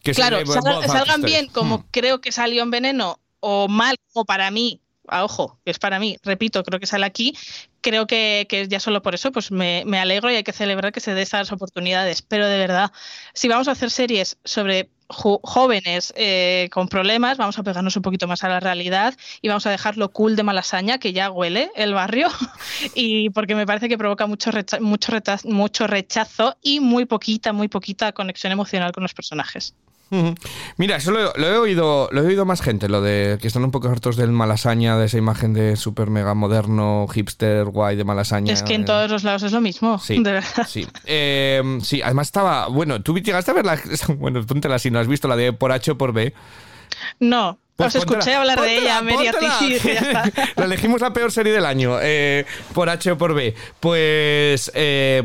que se claro, salga- salgan bien como Mm. creo que salió en Veneno o mal como para mí, a ojo, que es para mí, repito, creo que sale aquí, creo que, que ya solo por eso pues me, me alegro y hay que celebrar que se dé esas oportunidades, pero de verdad, si vamos a hacer series sobre jóvenes eh, con problemas, vamos a pegarnos un poquito más a la realidad y vamos a dejar lo cool de Malasaña, que ya huele el barrio, y porque me parece que provoca mucho, recha- mucho, mucho rechazo y muy poquita, muy poquita conexión emocional con los personajes. Mira, eso lo, lo he oído, lo he oído más gente, lo de que están un poco hartos del malasaña, de esa imagen de super mega moderno, hipster, guay de malasaña. Es que en eh, todos los lados es lo mismo, Sí, de verdad. sí. Eh, sí, además estaba. Bueno, tú llegaste a ver la. Bueno, póntela si no has visto la de por H o por B. No, Pues os escuché hablar de ella, ya está. la elegimos la peor serie del año, eh, por H o por B. Pues, eh,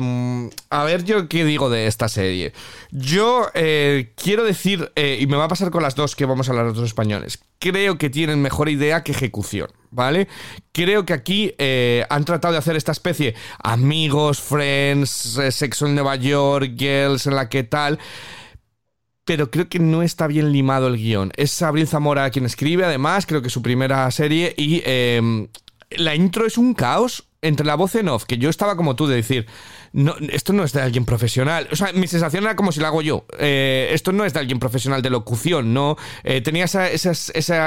a ver yo qué digo de esta serie. Yo eh, quiero decir, y me va a pasar con las dos que vamos a hablar de los españoles, creo que tienen mejor idea que ejecución, ¿vale? Creo que aquí eh, han tratado de hacer esta especie, amigos, friends, sexo en Nueva York, girls, en la que tal pero creo que no está bien limado el guion. Es Abril Zamora quien escribe, además, creo que es su primera serie, y eh, la intro es un caos entre la voz en off, que yo estaba como tú de decir, no, esto no es de alguien profesional. O sea, mi sensación era como si la hago yo. Eh, esto no es de alguien profesional de locución, ¿no? Eh, tenía esa- esa-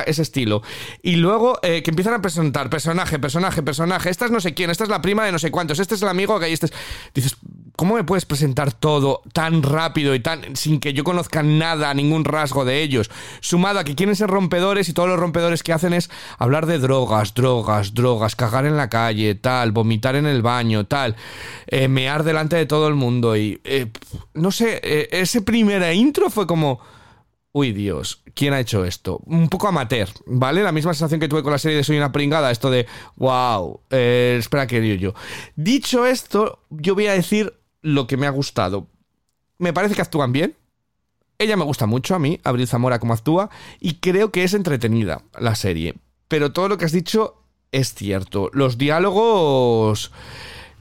ese estilo. Y luego eh, que empiezan a presentar personaje, personaje, personaje. Esta es no sé quién, esta es la prima de no sé cuántos, este es el amigo que este es... Dices, ¿cómo me puedes presentar todo tan rápido y tan sin que yo conozca nada, ningún rasgo de ellos? Sumado a que quieren ser rompedores y todos los rompedores que hacen es hablar de drogas, drogas, drogas, cagar en la calle, tal, vomitar en el baño, tal, eh, mear delante de todo el mundo y eh, no sé, eh, ese primer intro fue como Uy, Dios, ¿quién ha hecho esto? Un poco amateur, ¿vale? La misma sensación que tuve con la serie de Soy una pringada, esto de, wow, eh, espera que digo yo. Dicho esto, yo voy a decir lo que me ha gustado. Me parece que actúan bien. Ella me gusta mucho a mí, Abril Zamora como actúa, y creo que es entretenida la serie. Pero todo lo que has dicho es cierto. Los diálogos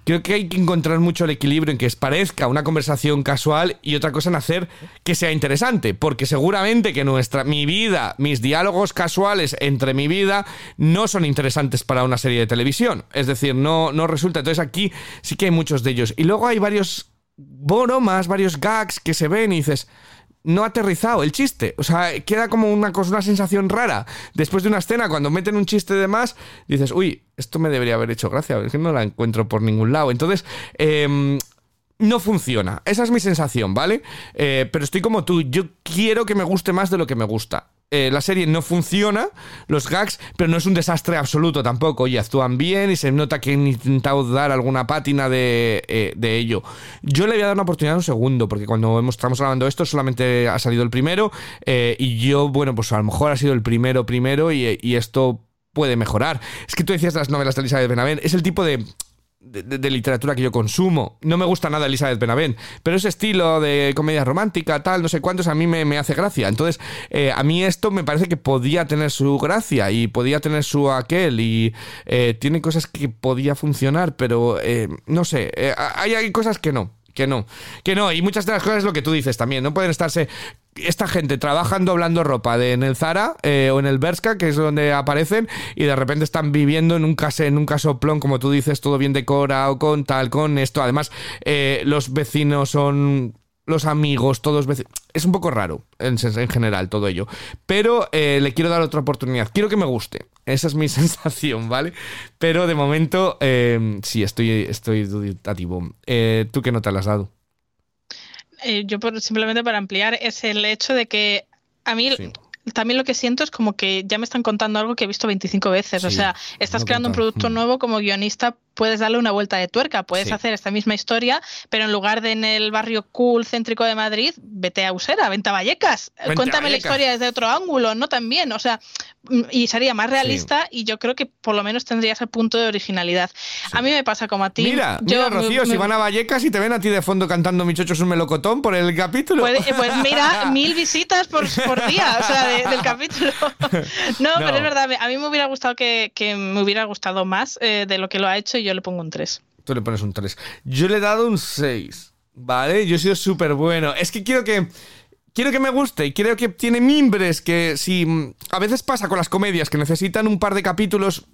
creo que hay que encontrar mucho el equilibrio en que parezca una conversación casual y otra cosa en hacer que sea interesante, porque seguramente que nuestra mi vida, mis diálogos casuales entre mi vida no son interesantes para una serie de televisión, es decir, no no resulta. Entonces aquí sí que hay muchos de ellos y luego hay varios bromas, varios gags que se ven y dices, no ha aterrizado el chiste. O sea, queda como una una sensación rara. Después de una escena, cuando meten un chiste de más, dices, uy, esto me debería haber hecho gracia. Es que no la encuentro por ningún lado. Entonces, eh, no funciona. Esa es mi sensación, ¿vale? Eh, pero estoy como tú. Yo quiero que me guste más de lo que me gusta. Eh, la serie no funciona, los gags, pero no es un desastre absoluto tampoco. Oye, actúan bien y se nota que han intentado dar alguna pátina de, eh, de ello. Yo le voy a dar una oportunidad a un segundo, porque cuando estamos grabando esto solamente ha salido el primero eh, y yo, bueno, pues a lo mejor ha sido el primero primero y, y esto puede mejorar. Es que tú decías las novelas de Elizabeth Benavent, es el tipo de, de, literatura que yo consumo. No me gusta nada Elizabeth Benavent, pero ese estilo de comedia romántica, tal, no sé cuántos, a mí me, me hace gracia. Entonces, eh, a mí esto me parece que podía tener su gracia y podía tener su aquel y eh, tiene cosas que podía funcionar, pero eh, no sé, hay, hay cosas que no. Que no, que no, y muchas de las cosas es lo que tú dices también, no pueden estarse esta gente trabajando doblando ropa de, en el Zara eh, o en el Berska, que es donde aparecen, y de repente están viviendo en un en un casoplón, como tú dices, todo bien decorado, con tal, con esto. Además, eh, los vecinos son los amigos, todos vecinos. Es un poco raro en, general todo ello. Pero eh, le quiero dar otra oportunidad. Quiero que me guste. Esa es mi sensación, ¿vale? Pero de momento, sí, estoy, estoy duditativo. Eh, ¿Tú qué nota le has dado? Eh, yo por- simplemente para ampliar es el hecho de que a mí Sí. también lo que siento es como que ya me están contando algo que he visto 25 veces. O sea, estás creando un producto Mm. nuevo como guionista, puedes darle una vuelta de tuerca, puedes Sí. hacer esta misma historia, pero en lugar de en el barrio cool céntrico de Madrid, vete a Usera, vente a Vallecas, Vente a cuéntame la Vallecas. historia desde otro ángulo, ¿no? También, o sea, mm, y sería más realista y yo creo que por lo menos tendría ese punto de originalidad. A mí me pasa como a ti. Mira, yo mira, Rocío, me- si van a Vallecas y te ven a ti de fondo cantando Mi chocho es un melocotón por el capítulo. Puede- eh, pues mira, mil visitas por, por día, o sea, de- del capítulo. No, No. pero es verdad, a mí me hubiera gustado que, que me hubiera gustado más eh, de lo que lo ha hecho yo le pongo un 3. Tú le pones un 3. Yo le he dado un 6. ¿Vale? Yo he sido súper bueno. Es que quiero que. Quiero que me guste y creo que tiene mimbres que si. mm, A veces pasa con las comedias que necesitan un par de capítulos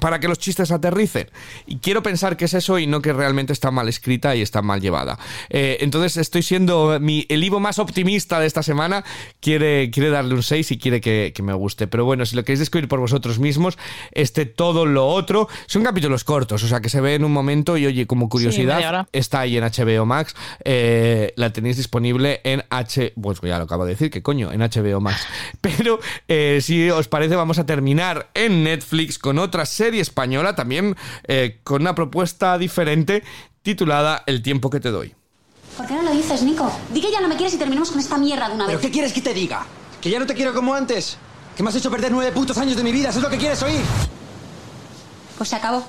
para que los chistes aterricen. Y quiero pensar que es eso y no que realmente está mal escrita y está mal llevada. Eh, entonces estoy siendo mi, el Ivo más optimista de esta semana. Quiere, quiere darle un 6 y quiere que, que me guste. Pero bueno, si lo queréis descubrir por vosotros mismos, este todo lo otro. Son capítulos cortos, o sea que se ve en un momento y oye, como curiosidad, está ahí en HBO Max. eh, la tenéis disponible en H. Pues ya lo acabo de decir, que coño, en HBO Max. Pero eh, si os parece, vamos a terminar en Netflix con otra serie española, también eh, con una propuesta diferente titulada El tiempo que te doy. ¿Por qué no lo dices, Nico? Di que ya no me quieres y terminemos con esta mierda de una ¿Pero vez. qué quieres que te diga? ¿Que ya no te quiero como antes? ¿Que me has hecho perder nueve putos años de mi vida? ¿Eso es lo que quieres oír? Pues se acabó.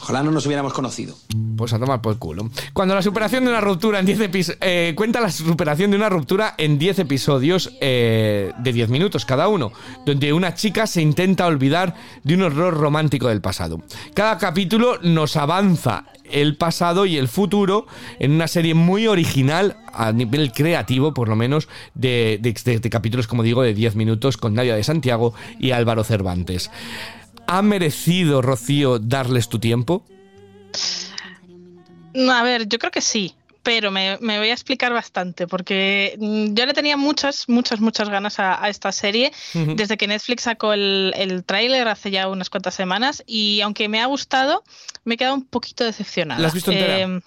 Ojalá no nos hubiéramos conocido. Pues a tomar por culo. Cuando la superación de una ruptura en 10 episodios. cuenta la superación de una ruptura en 10 episodios eh, de 10 minutos cada uno, donde una chica se intenta olvidar de un horror romántico del pasado. Cada capítulo nos avanza el pasado y el futuro en una serie muy original a nivel creativo, por lo menos, de, de- de- de capítulos, como digo, de 10 minutos con Nadia de Santiago y Álvaro Cervantes. ¿Ha merecido, Rocío, darles tu tiempo? A ver, yo creo que sí, pero me, me voy a explicar bastante, porque mm, yo le tenía muchas, muchas, muchas ganas a, a esta serie desde que Netflix sacó el, el tráiler hace ya unas cuantas semanas y aunque me ha gustado, me he quedado un poquito decepcionada. ¿La has visto entera? Eh,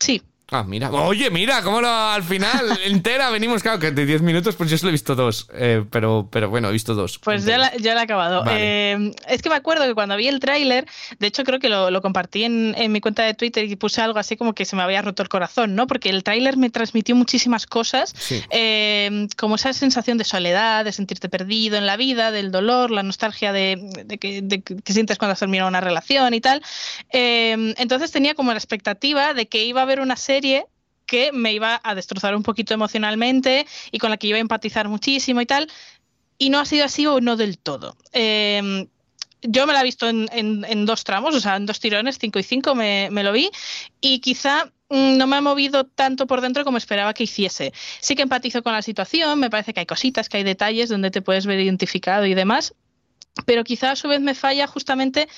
sí. Ah, mira. Oye, mira, cómo lo, al final, entera, venimos, claro, que de 10 minutos, pues yo solo he visto dos. eh, pero, pero bueno, he visto dos. Pues ya la, ya la he acabado. Vale. Eh, es que me acuerdo que cuando vi el tráiler, de hecho creo que lo, lo compartí en, en mi cuenta de Twitter y puse algo así como que se me había roto el corazón, ¿no? Porque el tráiler me transmitió muchísimas cosas, Sí. eh, como esa sensación de soledad, de sentirte perdido en la vida, del dolor, la nostalgia de, de que, de que sientes cuando has terminado una relación y tal. Entonces tenía como la expectativa de que iba a haber una serie que me iba a destrozar un poquito emocionalmente y con la que iba a empatizar muchísimo y tal y no ha sido así o no del todo. Eh, yo me la he visto en dos tramos, o sea, en dos tirones, cinco y cinco me, me lo vi, y quizá mm, no me ha movido tanto por dentro como esperaba que hiciese. Sí que empatizo con la situación, me parece que hay cositas, que hay detalles donde te puedes ver identificado y demás, pero quizá a su vez me falla justamente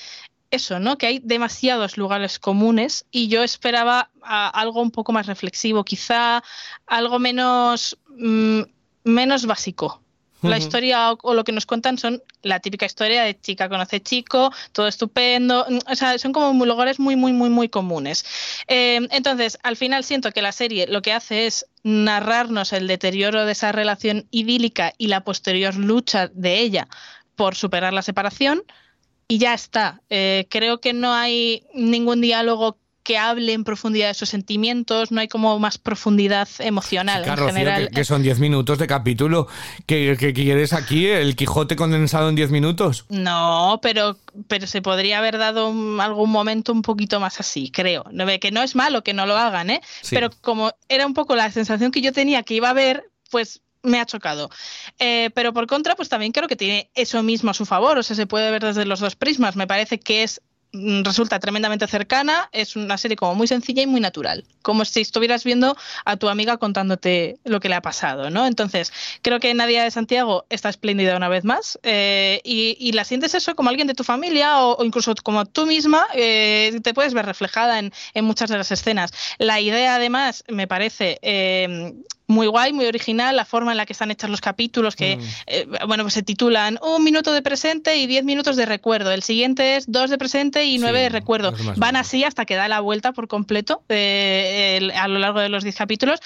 eso, ¿no? Que hay demasiados lugares comunes y yo esperaba a- algo un poco más reflexivo, quizá algo menos, mm, menos básico. La historia o, o lo que nos cuentan son la típica historia de chica conoce chico, todo estupendo, mm, o sea, son como lugares muy, muy, muy, muy comunes. Eh, entonces, al final siento que la serie lo que hace es narrarnos el deterioro de esa relación idílica y la posterior lucha de ella por superar la separación y ya está. Eh, creo que no hay ningún diálogo que hable en profundidad de sus sentimientos, no hay como más profundidad emocional Claro, en general. que, que son 10 minutos de capítulo. ¿Qué, qué quieres aquí? ¿El Quijote condensado en 10 minutos? No, pero, pero se podría haber dado un- algún momento un poquito más así, creo. Que no es malo que no lo hagan, ¿eh? Sí. Pero como era un poco la sensación que yo tenía que iba a haber, pues me ha chocado. Eh, pero por contra, pues también creo que tiene eso mismo a su favor. O sea, se puede ver desde los dos prismas. Me parece que es mm, resulta tremendamente cercana, es una serie como muy sencilla y muy natural, como si estuvieras viendo a tu amiga contándote lo que le ha pasado, ¿no? Entonces, creo que Nadia de Santiago está espléndida una vez más eh, y, y la sientes eso como alguien de tu familia o, incluso como tú misma, eh, te puedes ver reflejada en, en muchas de las escenas. La idea, además, me parece... muy guay, muy original, la forma en la que están hechos los capítulos, que, eh, bueno, pues se titulan un minuto de presente y diez minutos de recuerdo. El siguiente es dos de presente y nueve de recuerdo. Van así hasta que da la vuelta por completo eh, el- a lo largo de los diez capítulos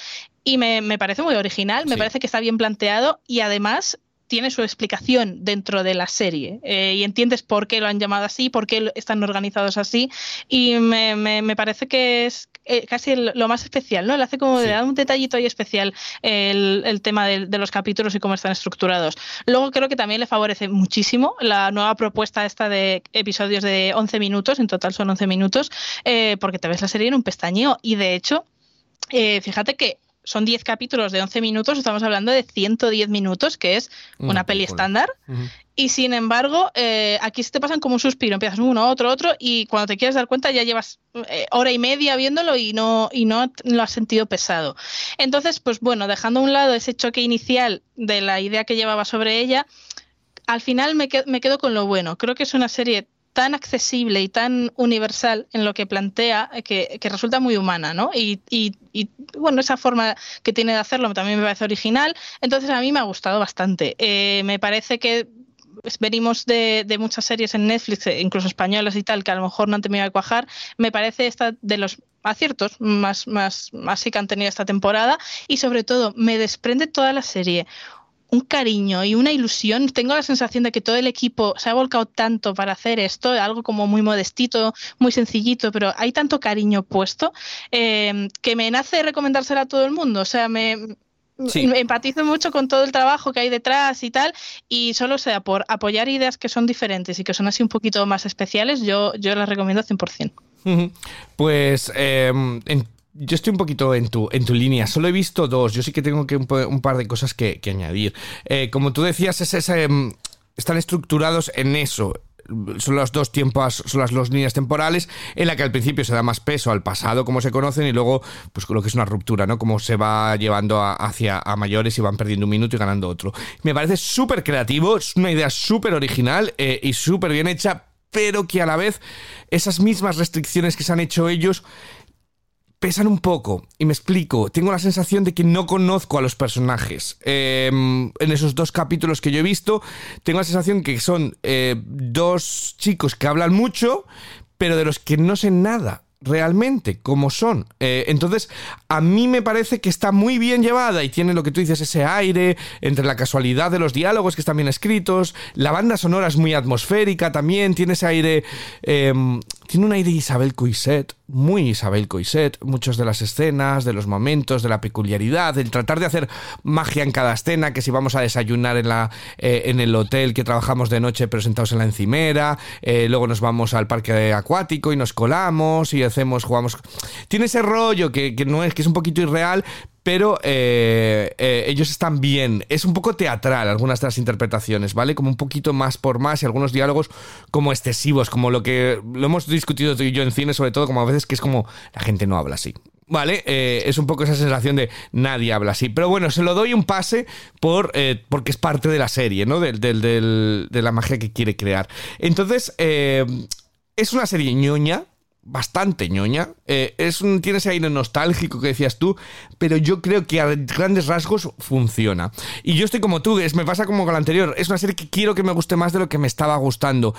y me, me parece muy original, me parece que está bien planteado y además tiene su explicación dentro de la serie eh, y entiendes por qué lo han llamado así, por qué están organizados así y me, me- me parece que es eh, casi lo más especial, ¿no? Le hace como le da un detallito ahí especial el, el tema de, de los capítulos y cómo están estructurados. Luego creo que también le favorece muchísimo la nueva propuesta esta de episodios de 11 minutos, en total son 11 minutos, eh, porque te ves la serie en un pestañeo y de hecho, eh, fíjate que son 10 capítulos de 11 minutos, estamos hablando de 110 minutos, que es Una una peli estándar. Y sin embargo, eh, aquí se te pasan como un suspiro, empiezas uno, otro, otro, y cuando te quieres dar cuenta ya llevas eh, hora y media viéndolo y no, y no lo has sentido pesado. Entonces, pues bueno, dejando a un lado ese choque inicial de la idea que llevaba sobre ella, al final me quedo con lo bueno. Creo que es una serie tan accesible y tan universal en lo que plantea eh, que, resulta muy humana, ¿no? Y, bueno, esa forma que tiene de hacerlo también me parece original. Entonces a mí me ha gustado bastante. Eh, me parece que venimos de, muchas series en Netflix, eh, incluso españolas y tal, que a lo mejor no han terminado de cuajar. Me parece esta de los aciertos más, más, más que han tenido esta temporada y sobre todo me desprende toda la serie un cariño y una ilusión. Tengo la sensación de que todo el equipo se ha volcado tanto para hacer esto, algo como muy modestito, muy sencillito, pero hay tanto cariño puesto eh, que me nace recomendársela a todo el mundo. O sea, me, Sí. empatizo mucho con todo el trabajo que hay detrás y tal, y solo sea por apoyar ideas que son diferentes y que son así un poquito más especiales, yo, yo las recomiendo 100%. Ujú. Pues eh, en- yo estoy un poquito en tu, en tu línea. Solo he visto dos. Yo sí que tengo que un, par de cosas que, añadir. Eh, como tú decías, es ese, mm, están estructurados en eso. Son los dos tiempos, son las dos líneas temporales en la que al principio se da más peso al pasado, como se conocen, y luego, pues lo que es una ruptura, ¿no? Como se va llevando hacia mayores y van perdiendo un minuto y ganando otro. Me parece súper creativo, es una idea súper original eh, y súper bien hecha, pero que a la vez esas mismas restricciones que se han hecho ellos pesan un poco. Y me explico. Tengo la sensación de que no conozco a los personajes. Eh, en esos dos capítulos que yo he visto, tengo la sensación que son eh, dos chicos que hablan mucho, pero de los que no sé nada realmente cómo son. Eh, entonces, a mí me parece que está muy bien llevada y tiene lo que tú dices, ese aire entre la casualidad de los diálogos que están bien escritos. La banda sonora es muy atmosférica también, tiene ese aire... eh, tiene un aire Isabel Coiset, muy Isabel Coiset, muchas de las escenas, de los momentos, de la peculiaridad, el tratar de hacer magia en cada escena, que si vamos a desayunar en, la, eh, en el hotel que trabajamos de noche pero sentados en la encimera, eh, luego nos vamos al parque acuático y nos colamos y hacemos, jugamos... Tiene ese rollo que, que no es, que es un poquito irreal, pero eh, eh, ellos están bien. Es un poco teatral algunas de las interpretaciones, ¿vale? Como un poquito más por más y algunos diálogos como excesivos, como lo que lo hemos discutido tú y yo en cine, sobre todo, como a veces que es como la gente no habla así. Vale, Eh, es un poco esa sensación de nadie habla así. Pero bueno, se lo doy un pase por, porque es parte de la serie, ¿no? Del, de la magia que quiere crear. Entonces, es una serie ñoña, bastante ñoña. Eh, es un, tiene ese aire nostálgico que decías tú, pero yo creo que a grandes rasgos funciona. Y yo estoy como tú, es, me pasa como con la anterior. Es una serie que quiero que me guste más de lo que me estaba gustando.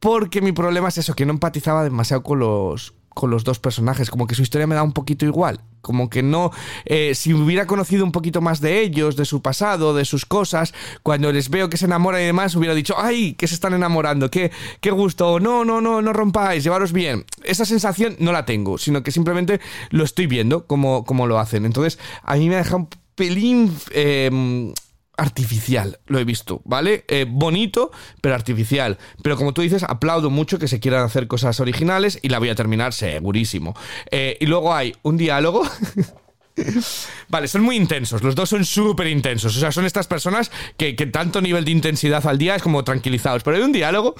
Porque mi problema es eso, que no empatizaba demasiado con los, con los dos personajes. Como que su historia me da un poquito igual. Como que no. eh, si hubiera conocido un poquito más de ellos, de su pasado, de sus cosas, cuando les veo que se enamoran y demás, hubiera dicho, ¡ay! que se están enamorando, qué, qué gusto, no, no, no, no rompáis, llevaros bien. Esa sensación no la tengo, sino que simplemente lo estoy viendo como, como lo hacen. Entonces, a mí me deja un pelín. eh, artificial, lo he visto, ¿vale? Eh, bonito, pero artificial. Pero como tú dices, aplaudo mucho que se quieran hacer cosas originales y la voy a terminar segurísimo. Eh, y luego hay un diálogo. Vale, son muy intensos, los dos son súper intensos, o sea, son estas personas que, que tanto nivel de intensidad al día es como tranquilizados, pero hay un diálogo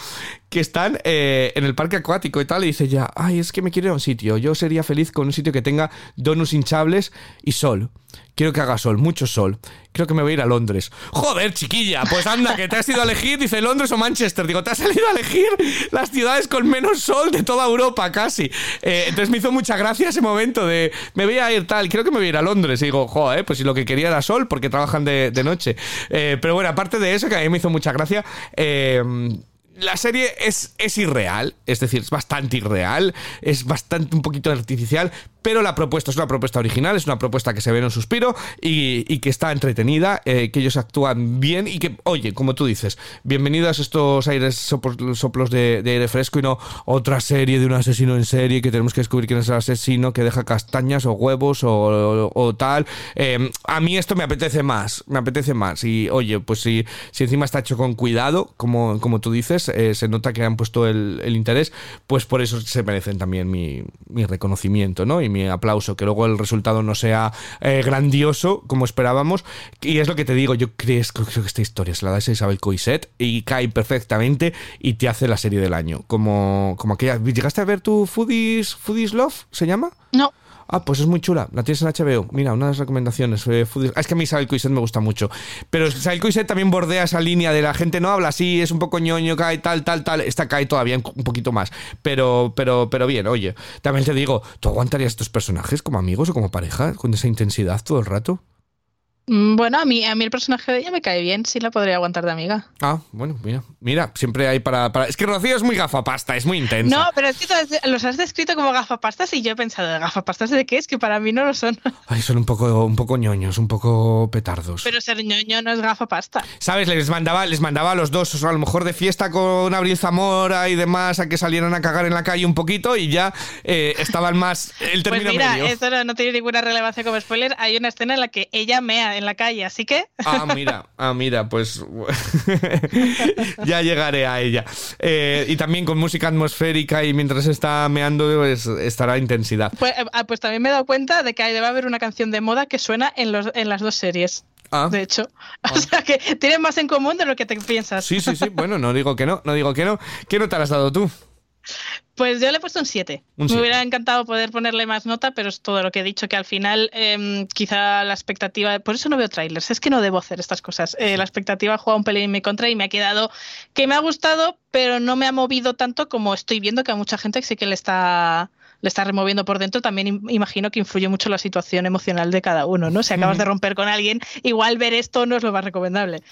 que están eh, en el parque acuático y tal, y dice ya, ay, es que me quiero ir a un sitio, yo sería feliz con un sitio que tenga donuts hinchables y sol, quiero que haga sol, mucho sol, creo que me voy a ir a Londres. Joder, chiquilla, pues anda, que te has ido a elegir, dice Londres o Manchester, digo, te has salido a elegir las ciudades con menos sol de toda Europa, casi. Eh, entonces me hizo mucha gracia ese momento de, me voy a ir tal, creo que me voy a ir a Londres, y digo, joder, pues si lo que quería era sol, porque trabajan de, noche. Eh, pero bueno, aparte de eso, que a mí me hizo mucha gracia, eh, la serie es, es irreal, es decir, es bastante irreal, es bastante un poquito artificial, pero la propuesta es una propuesta original, es una propuesta que se ve en un suspiro y, que está entretenida, eh, que ellos actúan bien y que, oye, como tú dices, bienvenidos estos aires sopos- soplos de, aire fresco y no otra serie de un asesino en serie que tenemos que descubrir quién es el asesino, que deja castañas o huevos o, tal. Eh, a mí esto me apetece más, me apetece más y, oye, pues si, si encima está hecho con cuidado, como, como tú dices, eh, se nota que han puesto el, interés, pues por eso se merecen también mi, mi reconocimiento, ¿no? Mi aplauso, que luego el resultado no sea eh, grandioso como esperábamos. Y es lo que te digo, yo creo, creo que esta historia se la da a Isabel Coiset y cae perfectamente y te hace la serie del año. Como, como aquella. ¿Llegaste a ver tu Foodies, Foodies Love? ¿Se llama? No. Ah, pues es muy chula. La tienes en HBO. Mira, una de las recomendaciones. eh, Ah, es que a mí Isabel Coiset me gusta mucho. Pero Isabel Coiset también bordea esa línea de la gente no habla así, es un poco ñoño, cae tal, tal, tal. Esta cae todavía un poquito más. Pero, pero, pero bien, oye. También te digo, ¿tú aguantarías estos personajes como amigos o como pareja con esa intensidad todo el rato? Mm, Bueno, a mí, a mí el personaje de ella me cae bien, sí la podría aguantar de amiga. Ah, bueno, mira. Mira, siempre hay para. para... Es que Rocío es muy gafapasta, es muy intensa. No, pero es que los has descrito como gafapastas y yo he pensado, ¿gafapastas de qué? Es que para mí no lo son. Ay, son un poco, un poco ñoños, un poco petardos. Pero ser ñoño no es gafapasta. ¿Sabes? Les mandaba, les mandaba a los dos, o sea, a lo mejor de fiesta con Abril Zamora y demás, a que salieran a cagar en la calle un poquito y ya eh, estaban más el Pues término mira, medio. esto no, no tiene ninguna relevancia como spoiler. Hay una escena en la que ella mea en la calle, así que Ah, mira, ah, mira, pues ya llegaré a ella. Eh, y también con música atmosférica y mientras está meando pues, estará intensidad. pues, eh, ah, pues también me he dado cuenta de que debe haber una canción de moda que suena en, los, en las dos series. Ah. De hecho, o sea que tienen más en común de lo que te piensas. Sí, sí, sí, bueno, no digo que no, no digo que no. ¿Qué nota le has dado tú? Pues yo le he puesto un 7. Un Me hubiera encantado poder ponerle más nota, pero es todo lo que he dicho, que al final em, quizá la expectativa... Por eso no veo trailers, es que no debo hacer estas cosas. Eh, la expectativa ha jugado un pelín en mi contra y me ha quedado que me ha gustado, pero no me ha movido tanto como estoy viendo que a mucha gente sí que le está le está removiendo por dentro, también im- imagino que influye mucho la situación emocional de cada uno, ¿no? Si acabas de romper con alguien, igual ver esto no es lo más recomendable.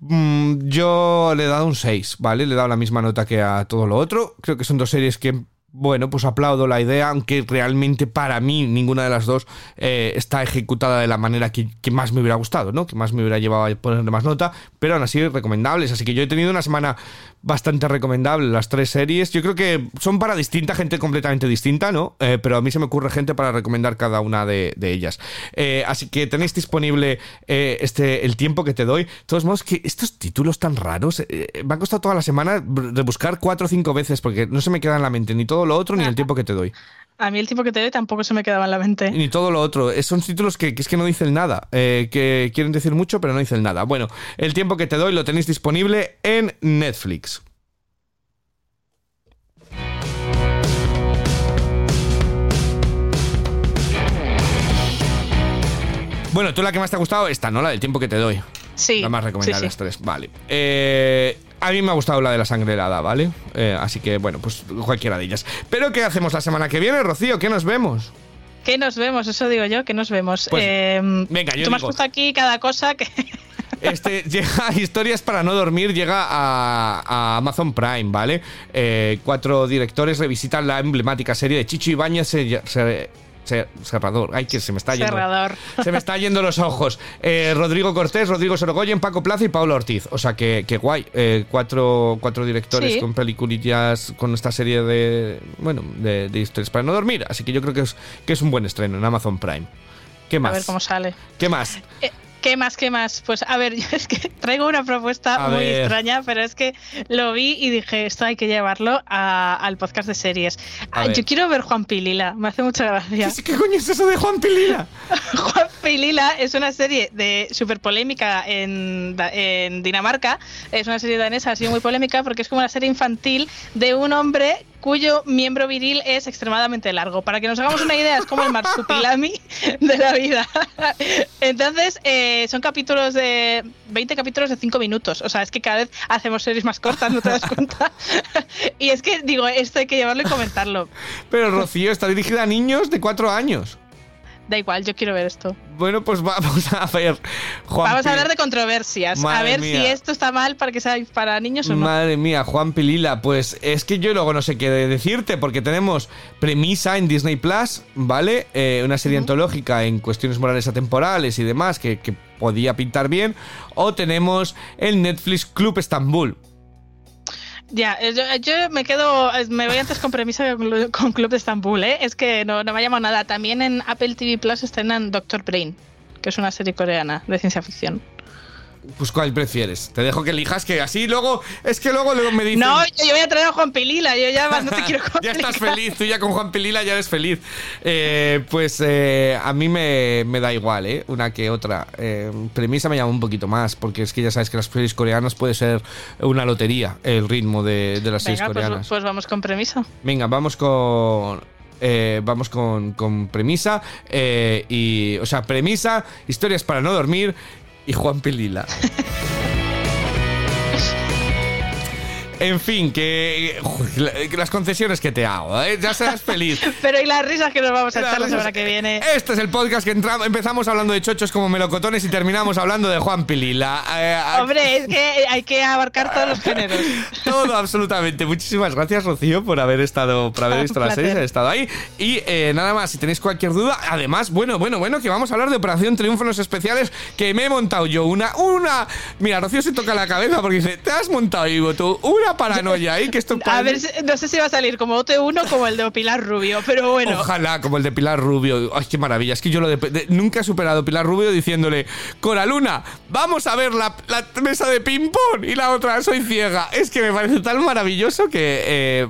Mm, Yo le he dado un 6, ¿vale? Le he dado la misma nota que a todo lo otro. Creo que son dos series que, bueno, pues aplaudo la idea, aunque realmente para mí ninguna de las dos eh, está ejecutada de la manera que, más me hubiera gustado, ¿no? Que más me hubiera llevado a ponerle más nota, pero aún así recomendables. Así que yo he tenido una semana bastante recomendable, las tres series. Yo creo que son para distinta gente completamente distinta, ¿no? Eh, pero a mí se me ocurre gente para recomendar cada una de, ellas. Eh, así que tenéis disponible este el tiempo que te doy. De todos modos, que estos títulos tan raros me han costado toda la semana de buscar cuatro o cinco veces porque no se me queda en la mente ni todo todo lo otro, ni el tiempo que te doy. A mí el tipo que te doy tampoco se me quedaba en la mente. Ni todo lo otro. Eh, Son títulos que, que es que no dicen nada. eh, que quieren decir mucho, pero no dicen nada. Bueno, el tiempo que te doy lo tenéis disponible en Netflix. Bueno, tú la que más te ha gustado, esta, ¿no? La del tiempo que te doy. Sí. La más recomendada sí, de las tres. Vale. Eh, a mí me ha gustado la de la sangre helada, ¿vale? Eh, así que, bueno, pues cualquiera de ellas. Pero, ¿qué hacemos la semana que viene, Rocío? ¿Qué nos vemos? Que nos vemos, eso digo yo, que nos vemos. Pues, Eh, venga, yo Tú me has digo- puesto aquí cada cosa que. Este llega Historias para no dormir, llega a, a Amazon Prime, ¿vale? Eh, cuatro directores revisitan la emblemática serie de Chicho Ibáñez Se- Se- Serrador. Ay, que se me está yendo. Cerrador. Se me está yendo los ojos. Eh, Rodrigo Cortés, Rodrigo Sorogoyen, Paco Plaza y Pablo Ortiz. O sea que, que guay. Eh, cuatro, cuatro directores Sí. con peliculillas con esta serie de. Bueno, de, de historias para no dormir. Así que yo creo que es, que es un buen estreno en Amazon Prime. ¿Qué A más? ver cómo sale. ¿Qué más? Eh, ¿Qué más? ¿Qué más? Pues a ver, yo es que traigo una propuesta A muy ver. extraña, pero es que lo vi y dije, esto hay que llevarlo a- al podcast de series. Ah, yo quiero ver Juan Pilila, me hace mucha gracia. ¿Qué, qué coño es eso de Juan Pilila? Juan Pilila es una serie de súper polémica en Dinamarca. Es una serie danesa, ha sido muy polémica porque es como una serie infantil de un hombre cuyo miembro viril es extremadamente largo. Para que nos hagamos una idea, es como el marsupilami de la vida. Entonces, eh, son capítulos de 20 capítulos de 5 minutos. O sea, es que cada vez hacemos series más cortas, ¿no te das cuenta? y es que, digo, esto hay que llevarlo y comentarlo. Pero Rocío está dirigida a niños de cuatro años. Da igual, yo quiero ver esto. Bueno, pues vamos a ver. Juan Vamos a hablar de controversias. a ver mía. si esto está mal para que sea para niños o no. Madre mía, Juan Pilila, pues es que yo luego no sé qué decirte, porque tenemos Premisa en Disney Plus, ¿vale? Eh, una serie antológica en cuestiones morales atemporales y demás, que, que podía pintar bien. O tenemos el Netflix Club Estambul. Ya, eh, yo, yo me quedo, eh, me voy antes con premisa con Club de Estambul, ¿eh? Es que no, no me ha llamado nada. También en Apple TV Plus estrenan Doctor Brain, que es una serie coreana de ciencia ficción. Pues ¿cuál prefieres? Te dejo que elijas, que así luego, es que luego, luego me dicen... No, yo, yo voy a traer a Juan Pilila, yo ya más no te quiero ya estás feliz, tú ya con Juan Pilila ya eres feliz. Eh, pues eh, a mí me, me da igual, ¿eh? Una que otra. Eh, premisa me llama un poquito más, porque es que ya sabes que las series coreanas puede ser una lotería el ritmo de, de las series pues, coreanas. pues vamos con premisa. Venga, vamos con. eh, vamos con, con premisa. eh, y. O sea, premisa, historias para no dormir y Juan Pilila. En fin, que, que las concesiones que te hago, ¿eh? ya serás feliz. Pero y las risas que nos vamos a Las echar la semana que viene. Este es el podcast que empezamos hablando de chochos como melocotones y terminamos hablando de Juan Pilila. Eh, Hombre, es que hay que abarcar todos los géneros. todo, absolutamente. Muchísimas gracias, Rocío, por haber estado, por haber visto la placer. serie, haber estado ahí. Y eh, nada más, si tenéis cualquier duda, además, bueno, bueno, bueno, que vamos a hablar de Operación Triunfo en los especiales que me he montado yo. Una, una. Mira, Rocío se toca la cabeza porque dice, te has montado, Ivo, tú, una paranoia ahí que esto A ver, no sé si va a salir como OT1 como el de Pilar Rubio, pero bueno. Ojalá, como el de Pilar Rubio. Ay, qué maravilla. Es que yo lo de, de- nunca he superado a Pilar Rubio diciéndole, Coraluna, vamos a ver la, la mesa de ping-pong. Y la otra, soy ciega. Es que me parece tan maravilloso que eh,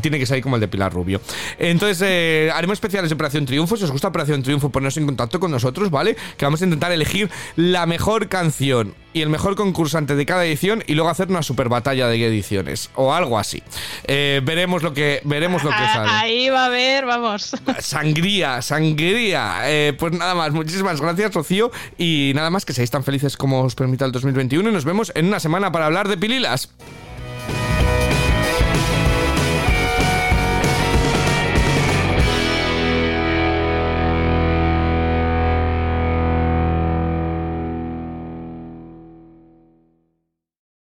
tiene que salir como el de Pilar Rubio. Entonces, eh, haremos especiales de Operación Triunfo. Si os gusta Operación Triunfo, poneros en contacto con nosotros, ¿vale? Que vamos a intentar elegir la mejor canción y el mejor concursante de cada edición y luego hacer una super batalla de ediciones o algo así. Eh, veremos lo que veremos lo que Ah, sale. Ahí va a haber, vamos. Sangría, sangría. Eh, pues nada más, muchísimas gracias, Rocío. Y nada más, que seáis tan felices como os permita el 2021. Y nos vemos en una semana para hablar de pililas.